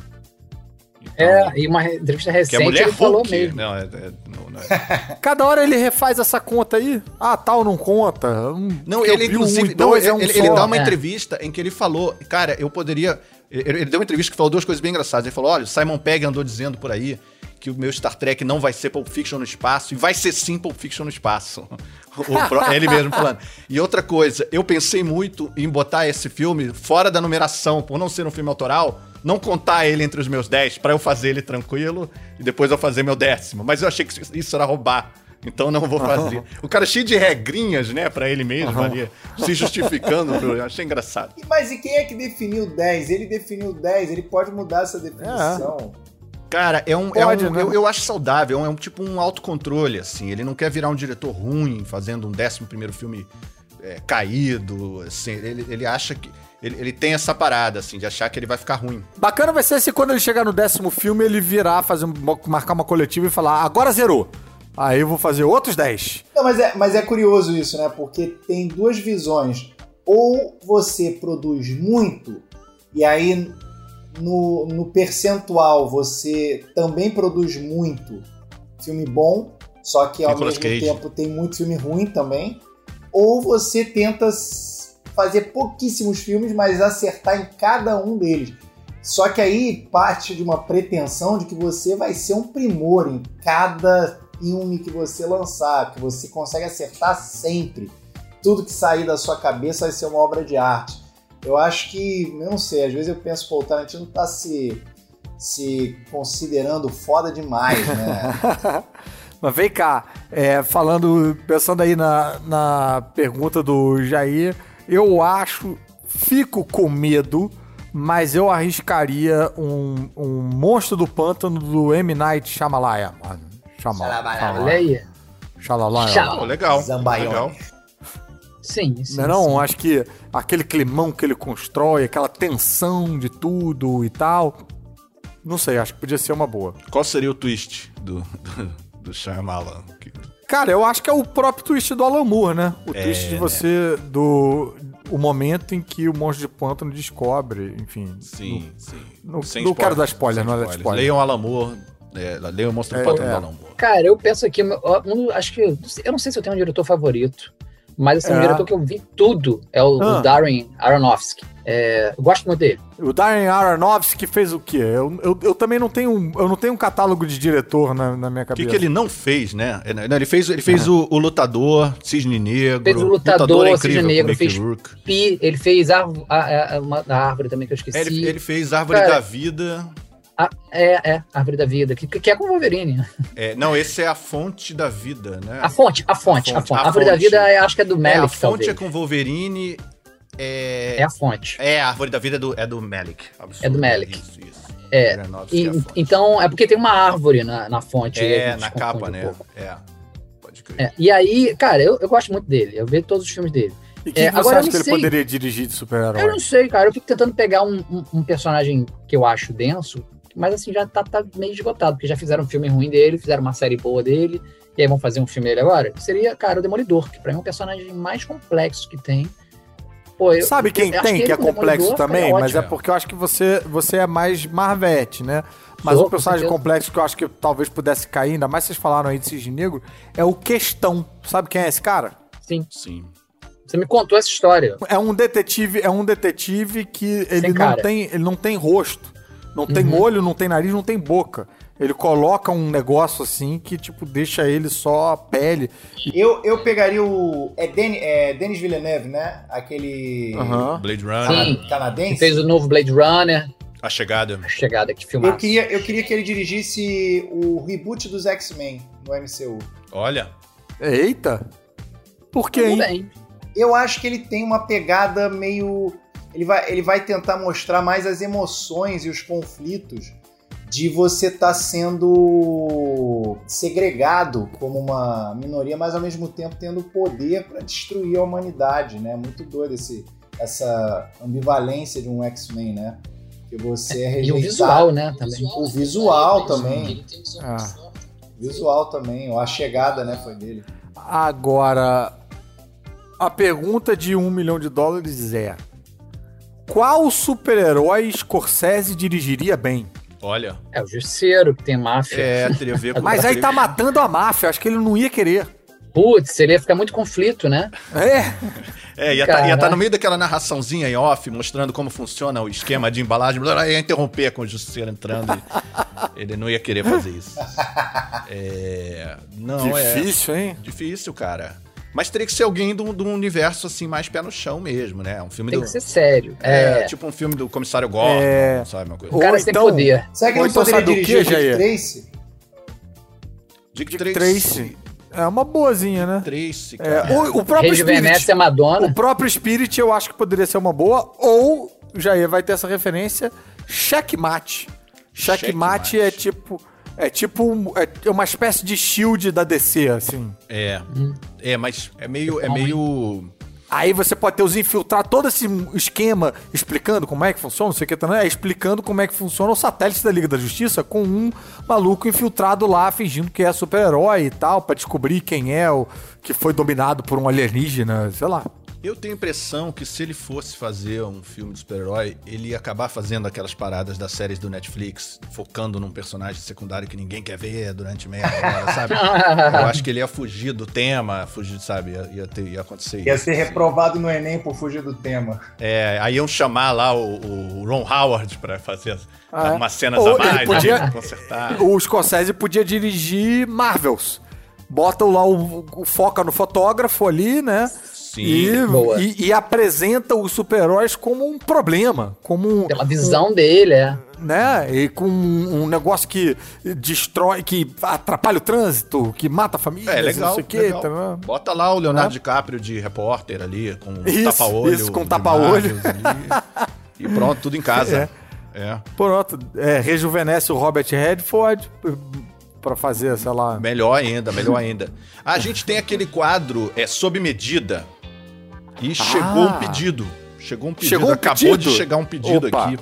Então, é, e uma entrevista Que é recente mulher ele falou Hulk. mesmo. Não, é, é- não, não é. Cada hora ele refaz essa conta aí. Ah, tal não conta. Um, Não, que ele um inclusive. e Não, dois é um ele- ele dá uma É. entrevista em que ele falou, cara, eu poderia. Ele, ele deu uma entrevista que falou duas coisas bem engraçadas. Ele falou: olha, o Simon Pegg andou dizendo por aí que o meu Star Trek não vai ser Pulp Fiction no espaço, e vai ser sim Pulp Fiction no espaço. Pro- ele mesmo falando. E outra coisa, eu pensei muito em botar esse filme fora da numeração, por não ser um filme autoral, não contar ele entre os meus 10, pra eu fazer ele tranquilo, e depois eu fazer meu décimo. Mas eu achei que isso era roubar. Então não vou fazer. O cara é cheio de regrinhas, né, pra ele mesmo ali, se justificando. Eu achei engraçado. Mas e quem é que definiu 10? Ele definiu 10, ele pode mudar essa definição. Cara, é um. é Pode, um- né? eu, eu acho saudável, é um, tipo um autocontrole, assim. Ele não quer virar um diretor ruim, fazendo um décimo primeiro filme é, caído, assim. Ele, ele acha que. Ele, ele tem essa parada, assim, de achar que ele vai ficar ruim. Bacana vai ser se quando ele chegar no décimo filme ele virar, fazer um- marcar uma coletiva e falar, agora zerou. Aí eu vou fazer outros 10. Não, mas é, mas é curioso isso, né? Porque tem duas visões. Ou você produz muito, e aí no, no percentual você também produz muito filme bom, só que ao Nicolas mesmo Cage. tempo tem muito filme ruim também. Ou você tenta fazer pouquíssimos filmes, mas acertar em cada um deles. Só que aí parte de uma pretensão de que você vai ser um primor em cada filme que você lançar, que você consegue acertar sempre. Tudo que sair da sua cabeça vai ser uma obra de arte. Eu acho que, eu não sei, às vezes eu penso, pô, o Tarantino tá se, se considerando foda demais, né? Mas vem cá, é, falando, pensando aí na, na pergunta do Jair, eu acho, fico com medo, mas eu arriscaria um, um monstro do pântano do M. Night Shyamalan. Shyamalan. Shyamalan. Pô, legal. Legal. Sim, sim. Não, é não, sim. acho que aquele climão que ele constrói, aquela tensão de tudo e tal. Não sei, acho que podia ser uma boa. Qual seria o twist do, do, do Shyamalan? Cara, eu acho que é o próprio twist do Alan Moore, né? O É, twist de né? você. do. O momento em que o monstro de pântano descobre, enfim. Sim, sim. não- Sem não quero dar spoiler, não é spoiler. Leiam Alan Moore, é, leiam o Monstro É, Pântano é. do Alan Moore. Cara, eu penso aqui, um- acho que. Eu não sei se eu tenho um diretor favorito, mas assim, um É. diretor que eu vi tudo é o, o Ah. Darren Aronofsky. É, eu gosto muito dele. O Darren Aronofsky fez o quê? Eu, eu, eu também não tenho. um- Eu não tenho um catálogo de diretor na, na minha O que, cabeça. que ele não fez, né? Ele fez, ele fez o, o Lutador, Cisne Negro. Fez o Lutador, é Cisne incrível, Negro, com Mickey fez- Rourke. Pi, ele fez a, a- a- uma, a árvore também que eu esqueci. É, Ele, ele fez Árvore Cara, da Vida. A- é, é, Árvore da Vida, que, que é com o Wolverine. É, não, esse é a fonte da vida, né? A fonte, a fonte, A a fonte, fonte. a A Árvore da fonte. Vida, é, acho que é do É, a fonte talvez. é com Wolverine. É, É a fonte. é, a Árvore da Vida é do, é do Malik. Absurdo. É do Malik. Isso, isso. É, Aronofsky E- é fonte. então, é porque tem uma árvore na, na fonte. É, na capa, um né? pouco. É. Pode crer. É, e aí, cara, eu, eu gosto muito dele. Eu vejo todos os filmes dele. E o que, É, que você agora eu acha que ele sei. poderia dirigir de Eu super-herói? não sei, cara. Eu fico tentando pegar um, um- um personagem que eu acho denso, mas assim, já tá, tá meio esgotado, porque já fizeram um filme ruim dele, fizeram uma série boa dele, e aí vão fazer um filme dele agora. Seria, cara, o Demolidor, que pra mim é um personagem mais complexo que tem. Pô, eu- Sabe quem eu tem que, é complexo Demolidor também? foi Mas é porque eu acho que você, você é mais Marvete, né? Mas Sou, um personagem complexo que eu acho que talvez pudesse cair, ainda mais vocês falaram aí de Cisne Negro, é o Questão. Sabe quem é esse cara? Sim, Sim. você me contou essa história. É um detetive, é um detetive que ele Sem não cara. tem, ele não tem rosto, não tem Uhum. olho, não tem nariz, não tem boca. Ele coloca um negócio assim que tipo deixa ele só a pele. Eu, eu pegaria o. É, Den, é Denis Villeneuve, né? Aquele. Aham. Blade Runner, Sim. cana- Canadense. Que fez o novo Blade Runner, A Chegada. a chegada que filmar. Eu queria, eu queria que ele dirigisse o reboot dos X-Men no MCU. Olha. Eita! Por quê, hein? Bem. Eu acho que ele tem uma pegada meio. Ele vai, ele vai tentar mostrar mais as emoções e os conflitos de você estar tá sendo segregado como uma minoria, mas ao mesmo tempo tendo poder para destruir a humanidade, né? Muito doido esse, essa ambivalência de um X-Men, né? Que você é rejeitado. E o visual, né? Também. O visual também. Ah. Visual também, a chegada, né, foi dele. Agora, a pergunta de um milhão de dólares é: qual super-herói Scorsese dirigiria bem? Olha. É o Justiceiro, que tem máfia. É, teria a ver com Mas aí tá matando a máfia, acho que ele não ia querer. Putz, ele ia ficar muito conflito, né? É. É, ia estar tá, tá no meio daquela narraçãozinha em off, mostrando como funciona o esquema de embalagem, ia interromper com o Justiceiro entrando. ele não ia querer fazer isso. É, não, Difícil, é, hein? Difícil, cara. Mas teria que ser alguém do, do universo, assim, mais pé no chão mesmo, né? Um filme Tem do... que ser sério. É, é, tipo um filme do Comissário Gordon, é... sabe? Uma coisa. O cara sem então, poder. Será que ele então poderia dirigir o Dick Tracy? Dick, Dick Tracy. É uma boazinha, né? Tracy, é, cara. É, o, o próprio Spirit. É Madonna. O próprio Spirit eu acho que poderia ser uma boa. Ou, Jair vai ter essa referência, Checkmate. Checkmate, Checkmate. é tipo é tipo é uma espécie de shield da DC, assim. É. Hum. É, mas é meio. É meio. Aí você pode ter os infiltrados, todo esse esquema explicando como é que funciona, não sei o que, é explicando como é que funciona o satélite da Liga da Justiça com um maluco infiltrado lá fingindo que é super-herói e tal, para descobrir quem é o que foi dominado por um alienígena, sei lá. Eu tenho a impressão que se ele fosse fazer um filme de super-herói, ele ia acabar fazendo aquelas paradas das séries do Netflix, focando num personagem secundário que ninguém quer ver durante meia hora, sabe? Eu acho que ele ia fugir do tema, fugir, sabe? Ia, ia, ter, ia acontecer ia isso. Ia ser reprovado no Enem por fugir do tema. É, aí iam chamar lá o, o Ron Howard pra fazer ah, umas cenas Ou a mais, podia, né, consertar. O Scorsese podia dirigir Marvels. Bota lá o, o foca no fotógrafo ali, né? Sim, e, e, e, apresenta os super-heróis como um problema, como Pela visão um, dele, é. Né? E com um, negócio que destrói, que atrapalha o trânsito, que mata a família, é, legal, não sei o quê. Tá, Bota lá o Leonardo é. DiCaprio de repórter ali, com tapa-olho. Isso, com tapa-olho. e pronto, tudo em casa. É. é. Pronto, é, rejuvenesce o Robert Redford para fazer, sei lá. Melhor ainda, melhor ainda. A gente tem aquele quadro é sob medida. E chegou ah. um pedido. Chegou um pedido. Chegou um Acabou pedido? de chegar um pedido Opa. aqui.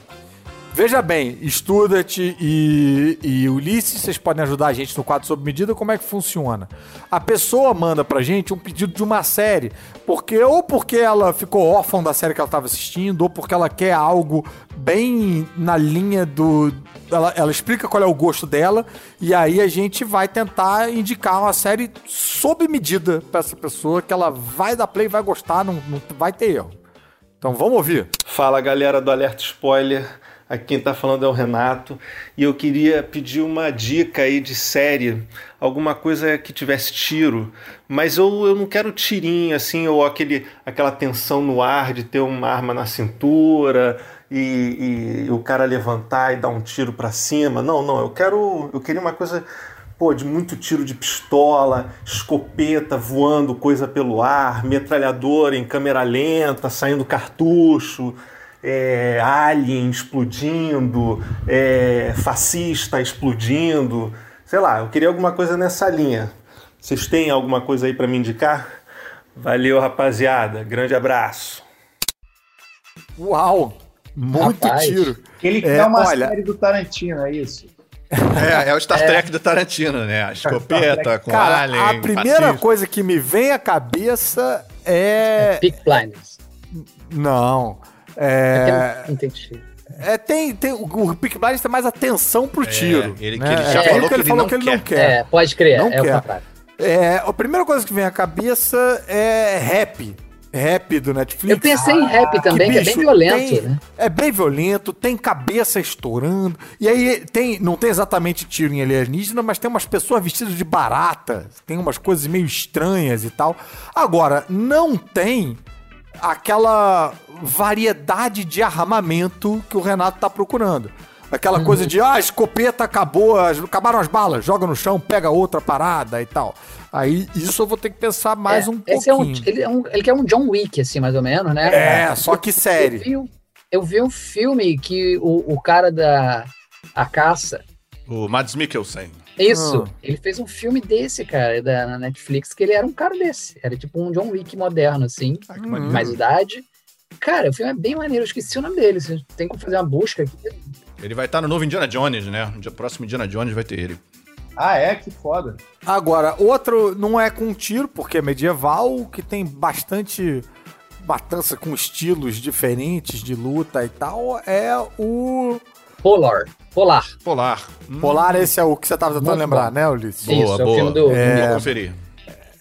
Veja bem, Studat e, e Ulisses, vocês podem ajudar a gente no quadro sob medida, como é que funciona? A pessoa manda pra gente um pedido de uma série, porque ou porque ela ficou órfã da série que ela estava assistindo, ou porque ela quer algo bem na linha do. Ela, ela explica qual é o gosto dela, e aí a gente vai tentar indicar uma série sob medida pra essa pessoa, que ela vai dar play, vai gostar, não, não vai ter erro. Então vamos ouvir. Fala galera do Alerta Spoiler. Aqui quem está falando é o Renato e eu queria pedir uma dica aí de série, alguma coisa que tivesse tiro, mas eu, eu não quero tirinho assim, ou aquele, aquela tensão no ar de ter uma arma na cintura e, e o cara levantar e dar um tiro para cima. Não, não, eu quero, eu queria uma coisa pô, de muito tiro de pistola, escopeta voando coisa pelo ar, metralhadora em câmera lenta, saindo cartucho é, alien explodindo, é, fascista explodindo, sei lá, eu queria alguma coisa nessa linha. Vocês têm alguma coisa aí para me indicar? Valeu, rapaziada. Grande abraço. Uau! Muito Rapaz, tiro. Ele quer é, uma olha... série do Tarantino, é isso? É, é o Star é. Trek do Tarantino, né? A escopeta com Cara, alien. A primeira fascista. coisa que me vem à cabeça é. é Blinders. Não. É, entendi. É, tem, tem, o Peak Blinders tem mais atenção pro é, tiro. Ele, né? ele já é, falou, que, ele, falou que ele não quer. É, pode crer, não é quer. o contrário. É, a primeira coisa que vem à cabeça é rap. Rap do Netflix. Eu pensei em rap também, que, bicho, que é bem violento, tem, né? É bem violento, tem cabeça estourando. E aí tem, não tem exatamente tiro em alienígena, mas tem umas pessoas vestidas de barata, tem umas coisas meio estranhas e tal. Agora, não tem aquela variedade de armamento que o Renato tá procurando. Aquela uhum. coisa de, ah, a escopeta acabou, acabaram as balas, joga no chão, pega outra parada e tal. Aí isso eu vou ter que pensar mais É, um esse é um, pouquinho. ele, é um, ele quer um John Wick, assim, mais ou menos, né? É, só que série. Eu vi, um- eu vi um filme que o, o cara da A Caça, O Mads Mikkelsen. Isso, Ah. ele fez um filme desse, cara, da, na Netflix, que ele era um cara desse. Era tipo um John Wick moderno, assim, Ah, que Hum. maneiro. mais idade. Cara, o filme é bem maneiro, eu esqueci o nome dele. Você tem como fazer uma busca aqui. Ele vai estar no novo Indiana Jones, né? O dia- próximo Indiana Jones vai ter ele. Ah, é? Que foda. Agora, outro não é com tiro, porque é medieval, que tem bastante matança com estilos diferentes de luta e tal, é o Polar. Polar. Polar. Hum, Polar, esse é o que você tava tentando Muito lembrar, bom. né, Ulisses? Boa, Isso, é o boa. filme do. É. Vou conferir.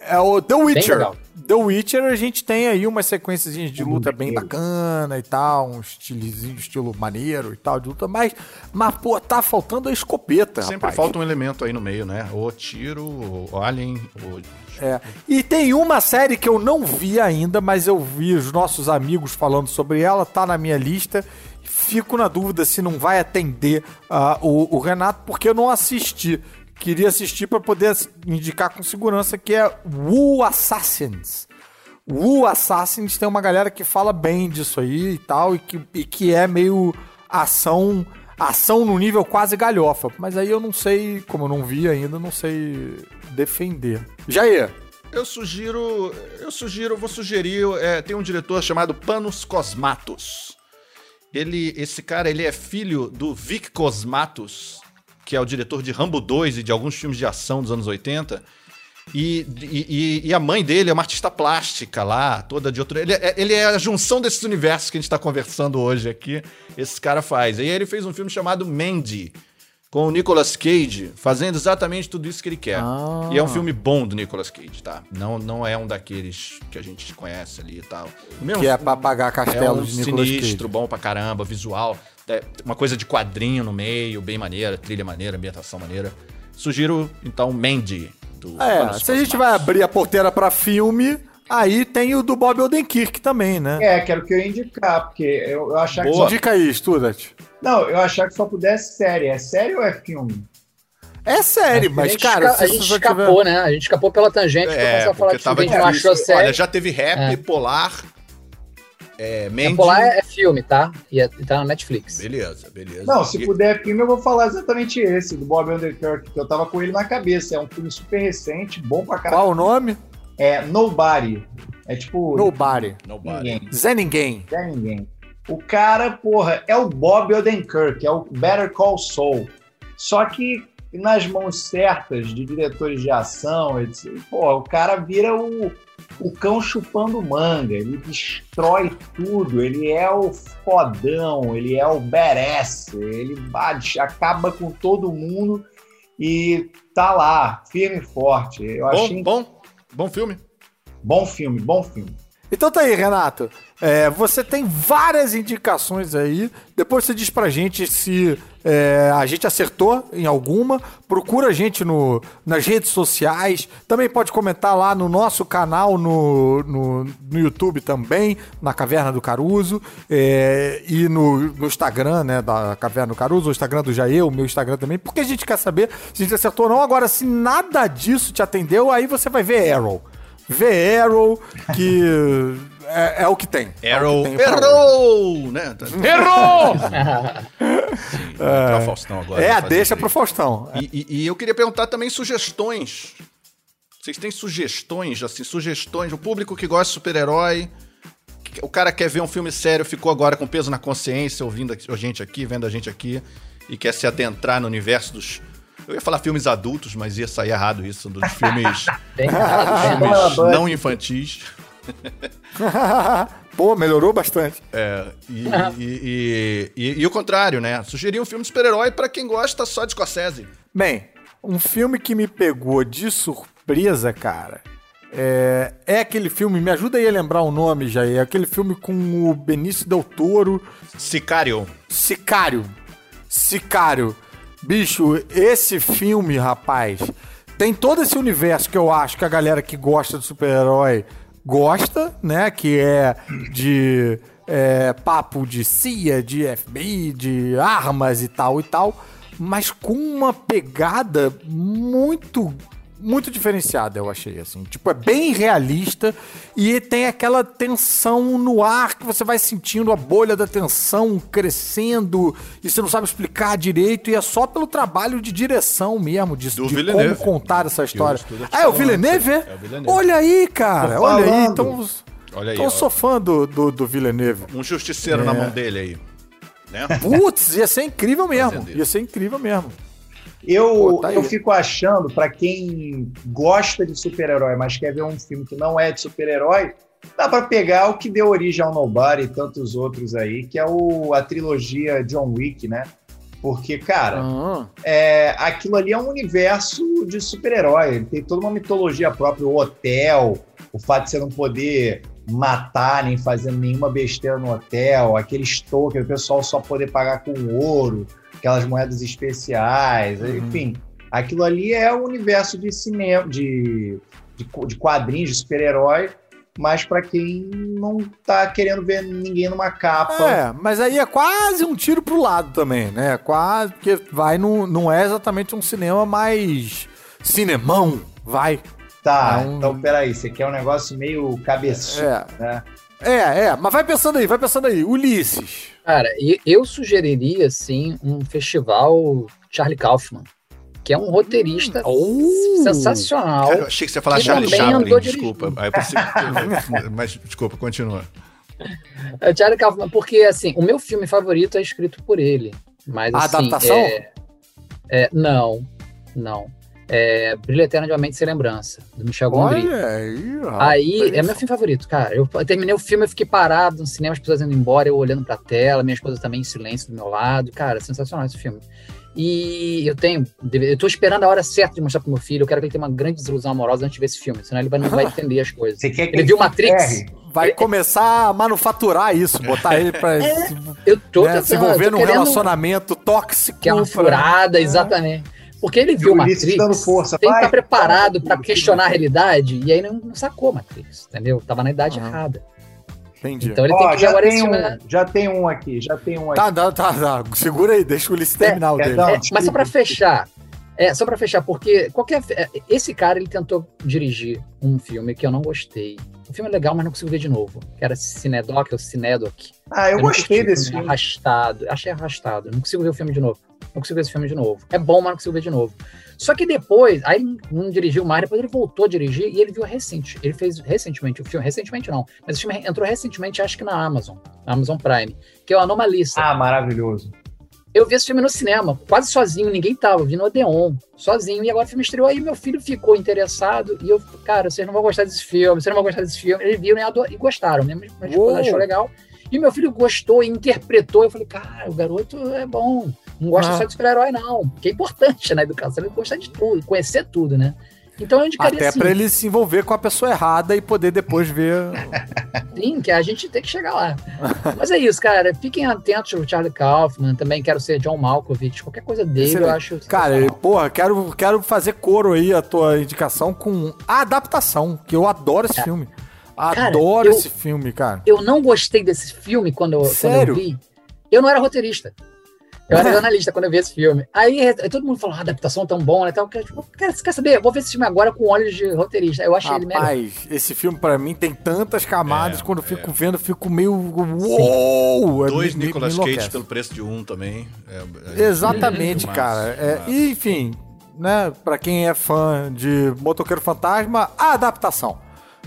É o The Witcher. The Witcher, a gente tem aí umas sequências de luta bem bacana e tal, um estilozinho, estilo maneiro e tal, de luta, mas, mas pô, tá faltando a escopeta, Sempre rapaz. falta um elemento aí no meio, né? Ou tiro, ou alien, ou... É. E tem uma série que eu não vi ainda, mas eu vi os nossos amigos falando sobre ela, tá na minha lista. Fico na dúvida se não vai atender ah, o, o Renato, porque eu não assisti. Queria assistir para poder indicar com segurança que é Wu Assassins. Wu Assassins tem uma galera que fala bem disso aí e tal, e que, e que é meio ação ação no nível quase galhofa. Mas aí eu não sei, como eu não vi ainda, não sei defender. Jair, Eu sugiro, eu sugiro, vou sugerir, é, tem um diretor chamado Panos Cosmatos. Ele, esse cara, ele é filho do Vic Cosmatos, que é o diretor de Rambo 2 e de alguns filmes de ação dos anos 80. E, e- e- a mãe dele é uma artista plástica lá, toda de outro. Ele é, ele é a junção desses universos que a gente tá conversando hoje aqui. Esse cara faz. E aí ele fez um filme chamado Mandy, com o Nicolas Cage, fazendo exatamente tudo isso que ele quer. Ah. E é um filme bom do Nicolas Cage, tá? Não, não é um daqueles que a gente conhece ali e tal. Mesmo- que é pra pagar é castelo um de Nicolas sinistro, Cage. bom pra caramba, visual. é, uma coisa de quadrinho no meio, bem maneira, trilha maneira, ambientação maneira. Sugiro, então, Mandy. Do É, Panos se a gente vai abrir a porteira pra filme, aí tem o do Bob Odenkirk também, né? É, que era o que eu ia indicar, porque eu, eu que Boa. só... Indica aí, Studat. Não, eu achava que só pudesse série. É série ou é filme? É série, a mas, gente cara, esca- a gente escapou, né? A gente escapou pela tangente pra É, começar a falar de filme que a gente não achou série. Olha, já teve rap, É. polar, é, Mandy. É, Polar é, é filme, tá? E, é, e tá na Netflix. Beleza, beleza. Não, se E- puder filme, eu vou falar exatamente esse, do Bob Underkirk, que eu tava com ele na cabeça. É um filme super recente, bom pra caralho. Qual o nome? É Nobody. É tipo. Nobody. Nobody. Ninguém. Zé Ninguém. Não é ninguém. O cara, porra, é o Bob Odenkirk, é o Better Call Saul. Só que nas mãos certas de diretores de ação, etc. Porra, o cara vira o, o cão chupando manga. Ele destrói tudo. Ele é o fodão, ele é o badass. Ele bate, acaba com todo mundo e tá lá, firme e forte. Eu achei Bom, bom, bom filme. bom filme, bom filme. Então tá aí, Renato. É, você tem várias indicações aí. Depois você diz pra gente se é, a gente acertou em alguma. Procura a gente no, nas redes sociais. Também pode comentar lá no nosso canal no, no, no YouTube também, na Caverna do Caruso. é, e no, no Instagram, né, da Caverna do Caruso, o Instagram do Jair, o meu Instagram também. Porque a gente quer saber se a gente acertou ou não. Agora, se nada disso te atendeu, aí você vai ver Arrow. Vê Arrow, que é, é o que tem. É o Arrow. que tem pra hoje. Errou! Né? Errou! Sim, entrar o Faustão agora. É, deixa pro. Faustão. E, e- e eu queria perguntar também sugestões. Vocês têm sugestões, assim, sugestões? O público que gosta de super-herói, o cara quer ver um filme sério, ficou agora com peso na consciência, ouvindo a gente aqui, vendo a gente aqui, e quer se adentrar no universo dos. Eu ia falar filmes adultos, mas ia sair errado isso, dos filmes, filmes não infantis. Pô, melhorou bastante. É, e, e- e- e- e o contrário, né? Sugerir um filme de super-herói pra quem gosta só de Scorsese. Bem, um filme que me pegou de surpresa, cara, é, é aquele filme, me ajuda aí a lembrar o nome, já é aquele filme com o Benício Del Toro, Sicário. Sicário. Sicário. Bicho, esse filme, rapaz, tem todo esse universo que eu acho que a galera que gosta de super-herói gosta, né? Que é de é, papo de CIA, de FBI, de armas e tal e tal, mas com uma pegada muito muito diferenciada, eu achei, assim. Tipo, é bem realista e tem aquela tensão no ar que você vai sentindo a bolha da tensão crescendo e você não sabe explicar direito e é só pelo trabalho de direção mesmo, de, de como contar essa história. Ah, é o Villeneuve? é o Villeneuve. Olha aí, cara, olha aí. Então, Olha aí, então eu sou fã do, do, do Villeneuve. Um justiceiro na mão dele aí. Né? Putz, ia ser incrível mesmo. Ia ser incrível mesmo. Eu, Pô, tá eu fico achando, pra quem gosta de super-herói, mas quer ver um filme que não é de super-herói, dá pra pegar o que deu origem ao Nobody e tantos outros aí, que é o, a trilogia John Wick, né? Porque, cara, Ah, é, aquilo ali é um universo de super-herói. Ele tem toda uma mitologia própria, o hotel, o fato de você não poder matar nem fazer nenhuma besteira no hotel, aquele token, o pessoal só poder pagar com ouro, aquelas moedas especiais, Uhum. enfim. Aquilo ali é o universo de cinema, de, de, de quadrinhos, de super-herói, mas para quem não tá querendo ver ninguém numa capa. É, mas aí é quase um tiro pro lado também, né? Quase, porque vai no, não é exatamente um cinema mais cinemão, vai. Tá, É um- então peraí, você quer um negócio meio cabeçudo, É, né? é, é, mas vai pensando aí, vai pensando aí. Ulisses. Cara, e- eu sugeriria, sim, um festival Charlie Kaufman, que é um roteirista Oh! sensacional. Cara, eu achei que você ia falar Charlie Chaplin, desculpa. Pensei Mas, desculpa, continua. É, Charlie Kaufman, porque, assim, o meu filme favorito é escrito por ele. Mas, A assim, adaptação? É, é, não, não. É Brilho Eterno de uma Mente Sem Lembrança, do Michel Gondry. Olha aí, rapaz. Aí, é meu filme favorito, cara. Eu terminei o filme, eu fiquei parado no cinema, as pessoas indo embora, eu olhando pra tela, minha esposa também em silêncio do meu lado. Cara, sensacional esse filme. E eu tenho, eu tô esperando a hora certa de mostrar pro meu filho. Eu quero que ele tenha uma grande desilusão amorosa antes de ver esse filme, senão ele vai, não vai entender as coisas. Você quer que Ele viu Matrix? Vai começar a manufaturar isso, botar ele pra se, Eu tô né, se tentando, eu envolver tô num relacionamento tóxico. Que é uma pra- furada, exatamente. Porque ele viu Ulisses Matrix, dando força, tem que estar preparado tudo, questionar a realidade, e aí não, não sacou Matrix, entendeu? Tava na idade Aham. errada. Entendi. Então ele tem Ó, que ver já, agora tem um, né? já tem um aqui, já tem um aqui. Tá, tá, tá, tá. Segura aí, deixa o Ulisses terminar o dele. perdão. É, mas só pra fechar, é, só pra fechar, porque qualquer. é, Esse cara ele tentou dirigir um filme que eu não gostei. O filme é legal, mas não consigo ver de novo. Que era Cinedoc ou Cinedoc. Ah, eu, não gostei curti, desse filme filme. Arrastado. Achei arrastado. Não consigo ver o filme de novo. Não consigo ver esse filme de novo. É bom, mas não consigo ver de novo. Só que depois, aí não dirigiu mais, depois ele voltou a dirigir e ele viu recente. Ele fez recentemente o filme, recentemente não, mas o filme entrou recentemente, acho que na Amazon, na Amazon Prime, que é o Anomalista. Ah, maravilhoso. Eu vi esse filme no cinema, quase sozinho, ninguém tava, vi no Odeon, sozinho, e agora o filme estreou, aí meu filho ficou interessado, e eu, cara, vocês não vão gostar desse filme, vocês não vão gostar desse filme. Eles viram e, ador- e gostaram, né? Esposa Uou. achou legal. E meu filho gostou e interpretou. Eu falei, cara, o garoto é bom. Não gosta Ah. só de super-herói, não. Que é importante na educação, ele gostar de tudo, conhecer tudo, né? Então eu indicaria Até assim, pra ele se envolver com a pessoa errada e poder depois ver. sim, que a gente tem que chegar lá. Mas é isso, cara. Fiquem atentos ao Charlie Kaufman. Também quero ser John Malkovich. Qualquer coisa dele eu Excelente. acho. Cara, porra, quero, quero fazer coro aí a tua indicação com a adaptação, que eu adoro esse filme. Adoro eu- esse filme, cara. eu não gostei desse filme quando eu, quando Sério? eu vi. Eu não era roteirista. Eu era jornalista quando eu vi esse filme. Aí todo mundo falou, ah, adaptação tão bom, né? Então, eu quero, tipo, você quer saber? Eu vou ver esse filme agora com olhos de roteirista. Eu achei ele melhor. Rapaz, esse filme pra mim tem tantas camadas, É, quando eu fico vendo, eu fico meio. Uou! É, Dois me- Nicolas me Cage pelo preço de um também. É- é- Exatamente, cara. É, massa. e, enfim, né, pra quem é fã de Motoqueiro Fantasma, a adaptação.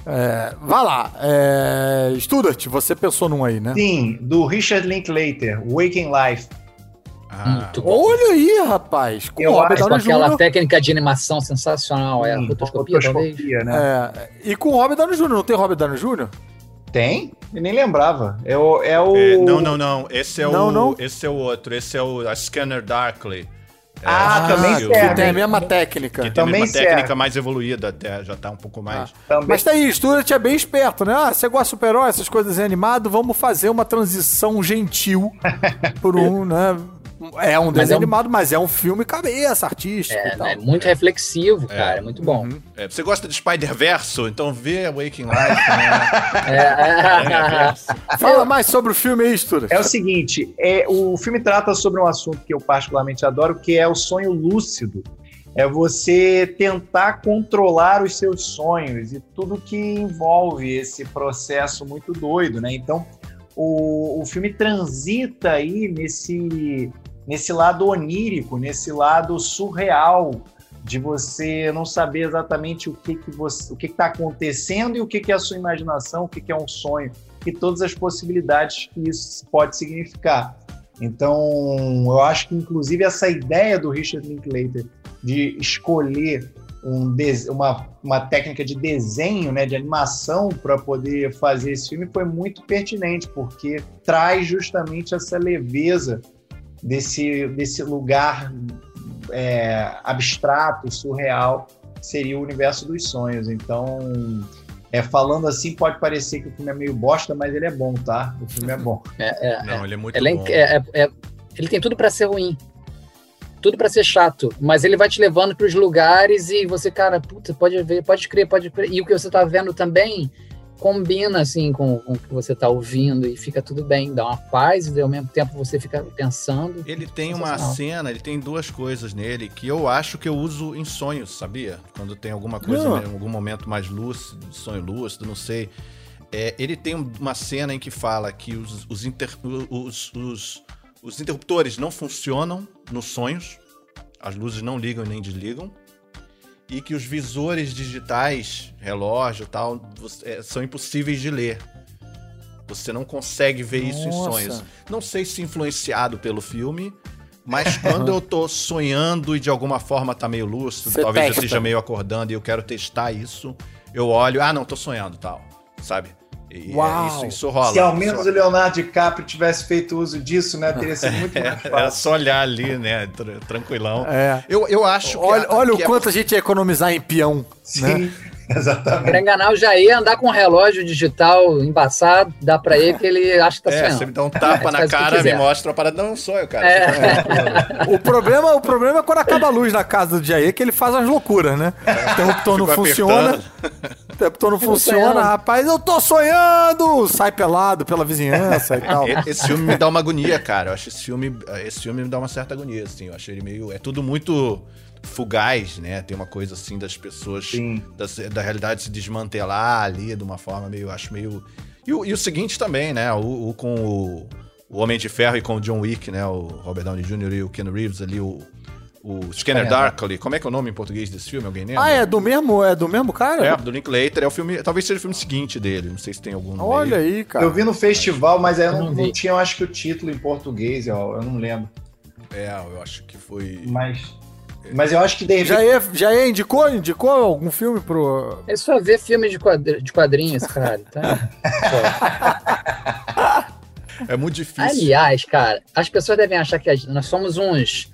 É, vai lá. É, Studart, você pensou num aí, né? Sim, do Richard Linklater, Waking Life. Ah. Olha aí, rapaz. Com Eu o Robert acho Com Downey aquela Jr. técnica de animação sensacional. É a rotoscopia, talvez? rotoscopia, né? É, e com o Robert Downey Jr. Não tem Robert Downey Jr.? Tem? Eu nem lembrava. É o. É o... é, não, não, não. Esse é Não, o. não. Esse é o outro. Esse é o a Scanner Darkly. É, Ah, também que- Que serve. tem a mesma técnica. Que tem Também uma serve. técnica mais evoluída até, já tá um pouco mais. Também. Mas tá aí, Stuart é bem esperto, né? Ah, você gosta de super-herói, essas coisas animado, vamos fazer uma transição gentil por um, né? É um Mas desenho é um- animado, mas é um filme cabeça, artístico É, e tal. é muito reflexivo, cara. É muito bom. É, você gosta de Spider-Verso? Então vê Waking Life, né? É, Fala mais sobre o filme aí, Stuart. É o seguinte, é, o filme trata sobre um assunto que eu particularmente adoro, que é o sonho lúcido. é você tentar controlar os seus sonhos e tudo que envolve esse processo muito doido, né? Então, o, o filme transita aí nesse, nesse lado onírico, nesse lado surreal de você não saber exatamente o que que você, o que está acontecendo e o que que é a sua imaginação, o que que é um sonho e todas as possibilidades que isso pode significar. Então, eu acho que inclusive essa ideia do Richard Linklater de escolher um uma, uma técnica de desenho, né, de animação para poder fazer esse filme foi muito pertinente, porque traz justamente essa leveza desse, desse lugar é, abstrato, surreal, seria o universo dos sonhos. Então, é, falando assim, pode parecer que o filme é meio bosta, mas ele é bom, tá? O filme é bom. É, é, Não, ele é muito ele bom. É, é, ele tem tudo para ser ruim tudo para ser chato, mas ele vai te levando para os lugares e você, cara, puta, pode ver, pode crer, pode crer. E o que você tá vendo também combina assim com, com o que você tá ouvindo e fica tudo bem, dá uma paz e ao mesmo tempo você fica pensando. Ele tem uma cena, ele tem duas coisas nele que eu acho que eu uso em sonhos, sabia? Quando tem alguma coisa, em algum momento mais lúcido, sonho lúcido, não sei. É, ele tem uma cena em que fala que os, os, inter, os, os os interruptores não funcionam nos sonhos, as luzes não ligam nem desligam, e que os visores digitais, relógio tal, é, são impossíveis de ler. Você não consegue ver Nossa. isso em sonhos. Não sei se influenciado pelo filme, mas quando eu tô sonhando e de alguma forma tá meio lúcido, Você talvez testa. eu esteja meio acordando e eu quero testar isso, eu olho, ah, não, tô sonhando tal, sabe? E é Uau. Isso, isso rola. Se ao menos o Leonardo DiCaprio tivesse feito uso disso, né? Teria sido muito mais fácil. Era só olhar ali, né? Tranquilão. É. Eu, eu acho olha, que. olha o quanto é... a gente ia economizar em peão. Sim. Né? Exatamente. Pra enganar o Jair, andar com um relógio digital embaçado, dá pra ele que ele acha que tá é, sonhando. Você me dá um tapa é, na cara, me mostra a parada, não eu, cara. É. o, problema, o problema é quando acaba a luz na casa do Jair, que ele faz umas loucuras, né? O interruptor não funciona. O interruptor não funciona, rapaz, eu tô sonhando! Sai pelado pela vizinhança e tal. Esse filme me dá uma agonia, cara. Eu acho esse filme, esse filme me dá uma certa agonia, assim. Eu acho ele meio. É tudo muito fugaz, né? Tem uma coisa assim das pessoas, da, da, realidade se desmantelar ali de uma forma meio, acho meio. E o, e o seguinte também, né? O, o com o, o, Homem de Ferro e com o John Wick, né? O Robert Downey Jr. e o Ken Reeves ali, o, o Scanner Darkly. Como é que é o nome em português desse filme? Alguém lembra? Ah, é do mesmo, é do mesmo cara? É, do Linklater. É o filme, talvez seja o filme seguinte dele. Não sei se tem algum. Olha meio. aí, cara. Eu vi no festival, mas eu não, não, tinha, eu acho que o título em português, eu, eu não lembro. É, eu acho que foi. Mas mas eu acho que de Já é, já é indicou, indicou algum filme pro. É só ver filme de, quadr... de quadrinhos, cara. Tá? é muito difícil. Aliás, cara, as pessoas devem achar que nós somos uns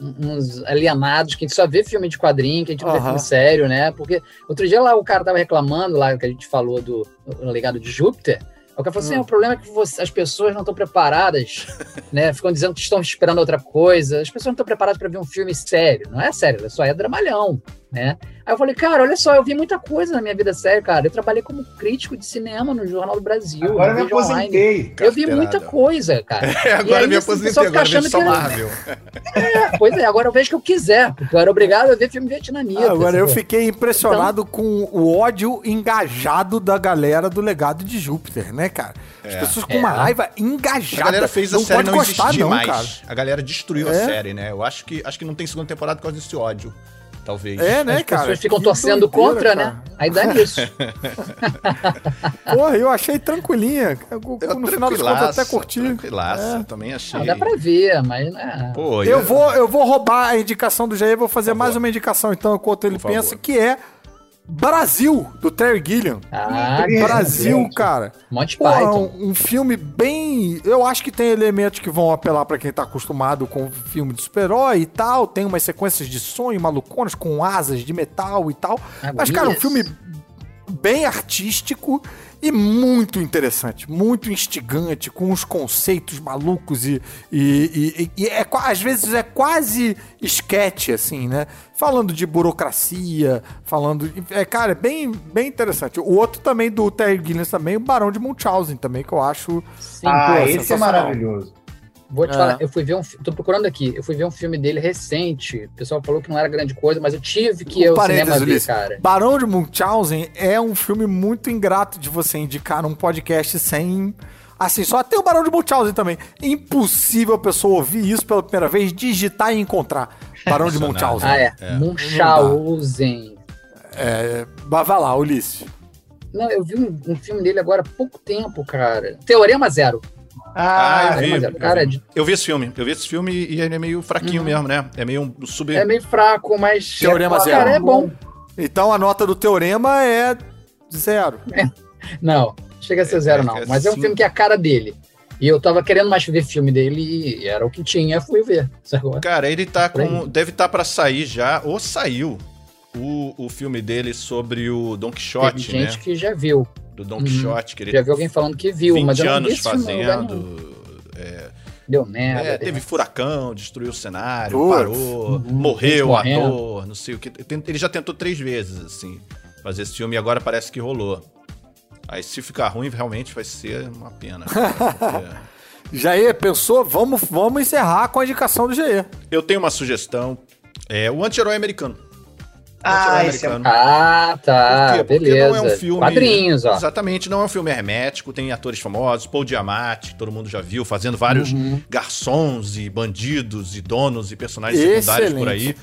uns alienados que a gente só vê filme de quadrinho, que a gente não uhum. vê filme sério, né? Porque outro dia lá o cara tava reclamando lá que a gente falou do, do legado de Júpiter. O cara falou assim: hum. o problema é que você, as pessoas não estão preparadas, né? Ficam dizendo que estão esperando outra coisa. As pessoas não estão preparadas para ver um filme sério. Não é sério, só é dramalhão, né? Aí eu falei, cara, olha só, eu vi muita coisa na minha vida séria, cara. Eu trabalhei como crítico de cinema no Jornal do Brasil. Agora me aposentei. Eu vi muita coisa, cara. É, agora aí, me aposentei, agora vejo só Marvel. É, pois é, agora eu vejo o que eu quiser, porque eu era obrigado a ver filme vietnamita. agora eu fiquei impressionado então... com o ódio engajado da galera do Legado de Júpiter, né, cara? As é. pessoas com é. uma raiva engajada. A galera fez a não série não gostar, não, mais. Cara. A galera destruiu a é. série, né? Eu acho que, acho que não tem segunda temporada por causa desse ódio talvez. É, né, As cara? As pessoas ficam torcendo doideira, contra, né? cara. né? Aí dá nisso. Porra, eu achei tranquilinha. Eu, no final das contas, até curti. Tranquilaça, é. também achei. Não dá pra ver, mas né. Pô, eu, eu, vou, eu vou roubar a indicação do Jair, vou fazer mais uma indicação, então, enquanto ele pensa, que é Brasil, do Terry Gilliam. Ah, Brasil, cara. Monty Python. Um, um, filme bem. Eu acho que tem elementos que vão apelar para quem tá acostumado com filme de super-herói e tal. Tem umas sequências de sonho maluconas com asas de metal e tal. Ah, Mas, cara, um filme bem artístico e muito interessante, muito instigante, com uns conceitos malucos e, e, e, e é, às vezes é quase esquete, assim, né? Falando de burocracia, falando. É, cara, é bem, bem interessante. O outro também do Terry Gilliam também, o Barão de Munchausen também, que eu acho. Sim, ah, pô, esse é maravilhoso. Vou te é. falar, eu fui ver um. Tô procurando aqui, eu fui ver um filme dele recente. O pessoal falou que não era grande coisa, mas eu tive que ir ao cinema ver, cara. Barão de Munchausen é um filme muito ingrato de você indicar num podcast sem. Assim, só tem o Barão de Munchausen também. Impossível a pessoa ouvir isso pela primeira vez, digitar e encontrar. Barão de Munchausen. Ah, é. é. Munchausen. É, mas vai lá, Ulisses. Não, eu vi um, um filme dele agora há pouco tempo, cara. Teorema Zero. Ah, ah eu, vi, cara, eu, vi. eu vi esse filme. Eu vi esse filme e ele é meio fraquinho uhum. mesmo, né? É meio um sub. É meio fraco, mas. Teorema é, zero. Cara, é bom. Então a nota do teorema é zero. É. Não, chega a ser zero, é, não. É mas é um filme que é a cara dele. E eu tava querendo mais ver filme dele e era o que tinha, fui ver. Cara, ele tá com. Deve estar tá para sair já, ou saiu o, o filme dele sobre o Don Quixote. Tem gente né? que já viu do Don Quixote. Uhum. Que ele Já vi alguém falando que viu, mas eu não anos fazendo. É, Deu merda. É, teve furacão, destruiu o cenário, parou, uhum, morreu o ator, não sei o que. Ele já tentou três vezes, assim, fazer esse filme e agora parece que rolou. Aí se ficar ruim, realmente vai ser uma pena. é. Jair, pensou? Vamos, vamos encerrar com a indicação do Jair. Eu tenho uma sugestão. É o anti-herói americano. Ah, esse é... ah, tá. Por quê? Beleza. Porque não é um filme. Quadrinhos, ó. Exatamente, não é um filme hermético, tem atores famosos, Paul Diamante, todo mundo já viu, fazendo vários uhum. garçons e bandidos e donos e personagens Excelente. secundários por aí.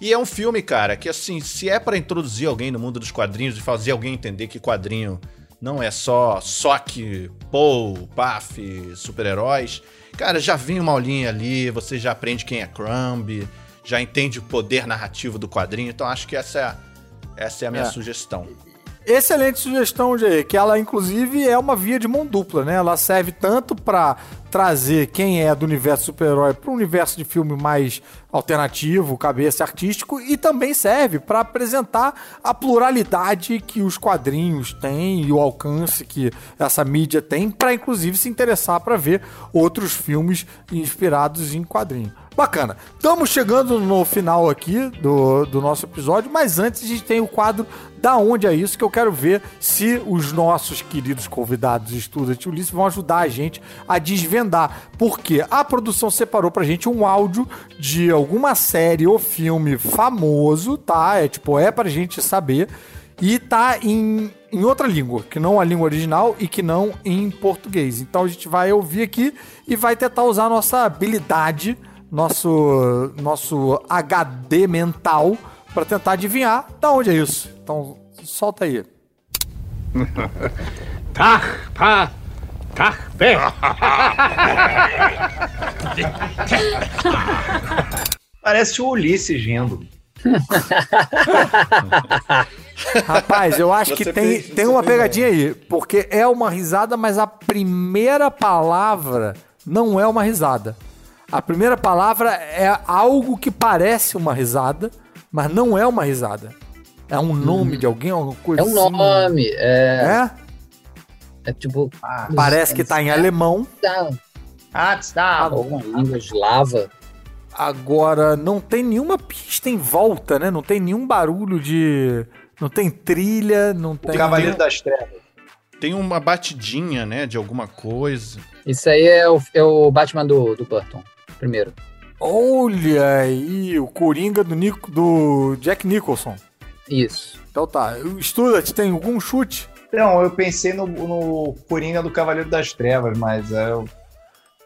E é um filme, cara, que assim, se é para introduzir alguém no mundo dos quadrinhos e fazer alguém entender que quadrinho não é só que Paul, Puff, super-heróis, cara, já vem uma aulinha ali, você já aprende quem é Crumb, já entende o poder narrativo do quadrinho. Então acho que essa é, essa é a minha é. sugestão. Excelente sugestão, Jay, que ela inclusive é uma via de mão dupla, né? Ela serve tanto para trazer quem é do universo super-herói para o universo de filme mais alternativo, cabeça artístico, e também serve para apresentar a pluralidade que os quadrinhos têm e o alcance que essa mídia tem, para inclusive se interessar para ver outros filmes inspirados em quadrinhos. Bacana. Estamos chegando no final aqui do, do nosso episódio, mas antes a gente tem o quadro Da Onde é Isso, que eu quero ver se os nossos queridos convidados estudantes Ulisses vão ajudar a gente a desvendar. Porque a produção separou pra gente um áudio de alguma série ou filme famoso, tá? É tipo, é pra gente saber. E tá em, em outra língua, que não a língua original e que não em português. Então a gente vai ouvir aqui e vai tentar usar a nossa habilidade nosso, nosso HD mental para tentar adivinhar da onde é isso. Então, solta aí. Tá, tá, tá, bem. Parece o Ulisses rindo. Rapaz, eu acho Você que tem, tem uma pegadinha aí, porque é uma risada, mas a primeira palavra não é uma risada. A primeira palavra é algo que parece uma risada, mas não é uma risada. É um nome hum. de alguém, alguma coisa É um assim. nome, é... É? É tipo... Ah, parece que tá em alemão. Ah, está. Alguma língua eslava. Agora, não tem nenhuma pista em volta, né? Não tem nenhum barulho de... Não tem trilha, não tem... O Cavaleiro das Trevas. Tem uma batidinha, né, de alguma coisa. Isso aí é o, é o Batman do, do Burton primeiro. Olha aí, o Coringa do, Nico, do Jack Nicholson. Isso. Então tá. Stuart, tem algum chute? Não, eu pensei no, no Coringa do Cavaleiro das Trevas, mas é.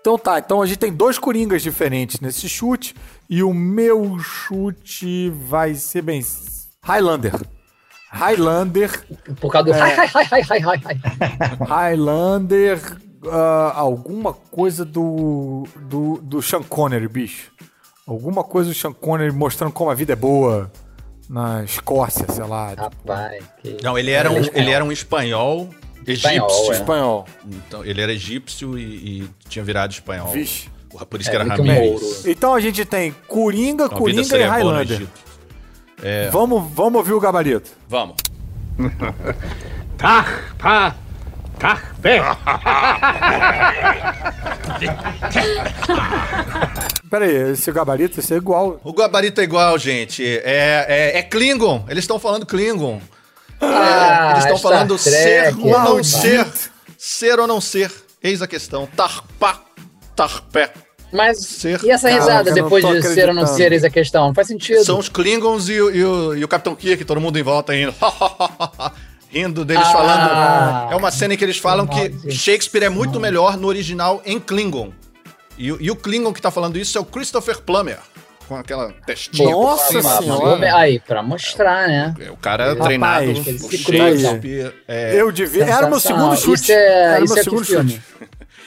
Então tá, então a gente tem dois Coringas diferentes nesse chute. E o meu chute vai ser bem. Highlander. Highlander. Por causa do. É... Highlander uh, alguma coisa do, do, do Sean Connery, bicho. Alguma coisa do Sean Connery mostrando como a vida é boa na Escócia, sei lá. Rapaz, que... Não, ele era, um, ele era um espanhol egípcio. É. Espanhol. Então, ele era egípcio e, e tinha virado espanhol. Vixe. Por isso é, que era Ramirez. Então a gente tem Coringa, então, Coringa e Highlander. É. Vamos, vamos ouvir o gabarito. Vamos. tá, tá. Bem. Peraí, esse gabarito esse é igual. O gabarito é igual, gente. É, é, é Klingon. Eles estão falando Klingon. Ah, é, eles estão falando ser ou não ser. Ser ou não ser. Eis a questão. Tarpa, tarpé. Mas Ser- e essa Caraca, risada não depois de ser ou não ser eis a questão? Não faz sentido. São os Klingons e, o- e o, e o Capitão Kirk, todo mundo em volta rindo. rindo deles Ah. falando. É uma cena em que eles falam que. Shakespeare é muito melhor no original em Klingon. E, o- e o Klingon que tá falando isso é o Christopher Plummer. Com aquela testinha. Nossa senhora. Aí, pra mostrar, né? É o cara Rapaz, treinado por se Shakespeare. É, Eu devia. Era meu Sensacional. segundo chute. Isso é, Era isso meu é segundo chute.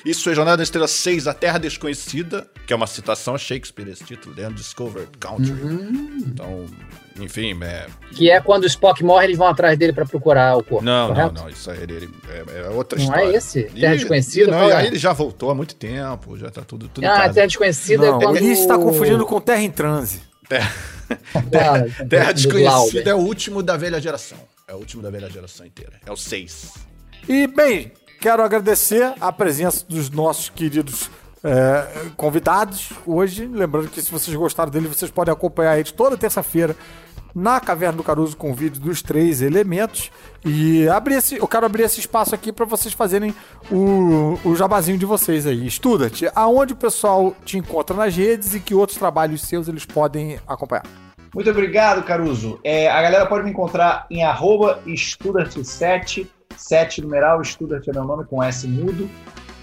Isso é Jornada da Estrela 6, A Terra Desconhecida, que é uma citação a Shakespeare, esse título, The Undiscovered Country. Uhum. Então, enfim, é... Que é quando o Spock morre, eles vão atrás dele pra procurar o corpo. Não, correto? não, não, isso aí ele, ele- é, é outra Não história. é esse? Terra Ih, Desconhecida? Não, e é? aí ele já voltou há muito tempo, já tá tudo, tudo em Ah. Terra Desconhecida Não, é quando... ele está confundindo com Terra em Transe. Terra, Terra do Desconhecida é o último da velha geração. É o último da velha geração inteira. É o 6. E, bem, quero agradecer a presença dos nossos queridos é, convidados hoje. Lembrando que se vocês gostaram dele, vocês podem acompanhar eles toda terça-feira na Caverna do Caruso com vídeo dos três elementos. E abrir esse, eu quero abrir esse espaço aqui para vocês fazerem o, o jabazinho de vocês aí. Estuda-te, aonde o pessoal te encontra nas redes e que outros trabalhos seus eles podem acompanhar. Muito obrigado, Caruso. É, a galera pode me encontrar em arroba estudarte7, 7 numeral, estudarte é meu nome com S mudo.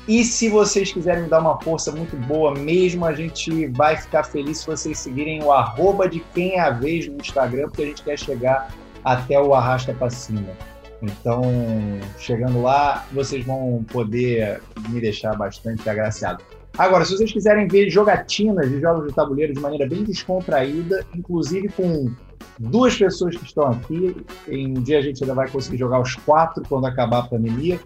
E se vocês quiserem dar uma força muito boa mesmo, a gente vai ficar feliz se vocês seguirem o arroba de quem é a vez no Instagram, porque a gente quer chegar até o arrasta pra cima. Então, chegando lá, vocês vão poder me deixar bastante agraciado. Agora, se vocês quiserem ver jogatinas de jogos de tabuleiro de maneira bem descontraída, inclusive com duas pessoas que estão aqui, em um dia a gente ainda vai conseguir jogar os quatro quando acabar a pandemia,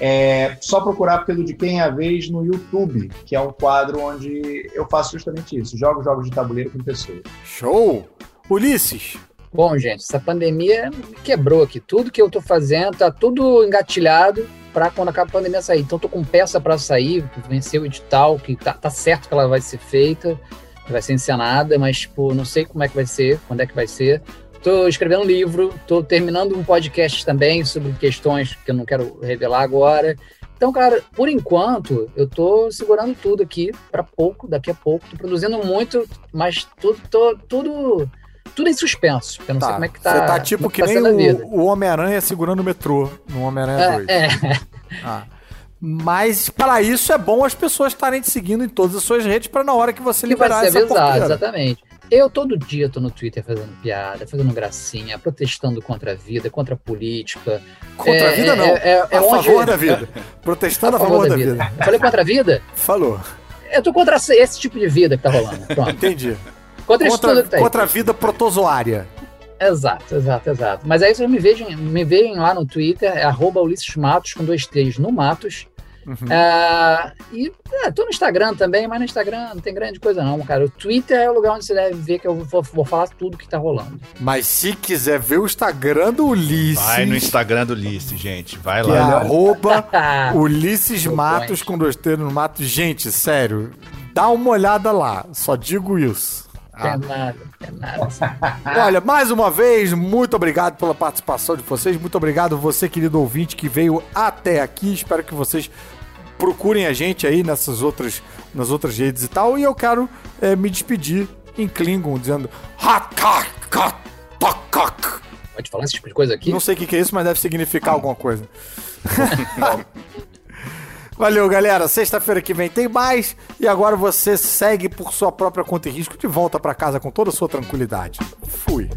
é só procurar pelo De Quem é a Vez no YouTube, que é um quadro onde eu faço justamente isso, jogo jogos de tabuleiro com pessoas. Show! Ulisses, Bom, gente, essa pandemia me quebrou aqui. Tudo que eu tô fazendo tá tudo engatilhado pra quando acaba a pandemia sair. Então tô com peça pra sair, vencer o edital, que tá, tá certo que ela vai ser feita, vai ser encenada, mas tipo, não sei como é que vai ser, quando é que vai ser. Tô escrevendo um livro, tô terminando um podcast também sobre questões que eu não quero revelar agora. Então, cara, por enquanto, eu tô segurando tudo aqui pra pouco, daqui a pouco. Tô produzindo muito, mas tudo, tô, tudo, tudo em suspenso. Eu não sei como é que tá. Você tá tipo como que tá nem o, o Homem-Aranha segurando o metrô no Homem-Aranha 2. É, é. Ah. Mas para isso é bom as pessoas estarem te seguindo em todas as suas redes para na hora que você que vai liberar ser essa avisado, exatamente. Eu todo dia tô no Twitter fazendo piada, fazendo gracinha, protestando contra a vida, contra a política. Contra a É, vida, é, não. é- é a onde- favor da vida. Protestando a favor, da vida. Eu falei contra a vida? Falou. Eu tô contra esse- tipo de vida que tá rolando. Pronto. Entendi. Contra isso tudo Contra, que tá aí. contra a vida protozoária. Exato, exato, exato. Mas aí vocês me vejam, me veem lá no Twitter, é arroba Ulisses Matos, com dois T's no Matos. Uhum. Ah, e é, tô no Instagram também, mas no Instagram não tem grande coisa não, cara. O Twitter é o lugar onde você deve ver que eu vou, vou falar tudo que tá rolando. Mas se quiser ver o Instagram do Ulisses, Vai no Instagram do Ulisses, gente. Vai que é lá. arroba Ulisses Matos com dois T no Matos. Gente, sério, dá uma olhada lá. Só digo isso. Não Ah. é nada, não é nada. Olha, mais uma vez, muito obrigado pela participação de vocês. Muito obrigado você, querido ouvinte, que veio até aqui. Espero que vocês procurem a gente aí nessas outras, nas outras redes e tal. E eu quero eh, me despedir em Klingon, dizendo. Pode falar esse tipo de coisa aqui? Não sei o que que é isso, mas deve significar alguma coisa. Valeu, galera. Sexta-feira que vem tem mais. E agora você segue por sua própria conta e risco de volta pra casa com toda a sua tranquilidade. Fui.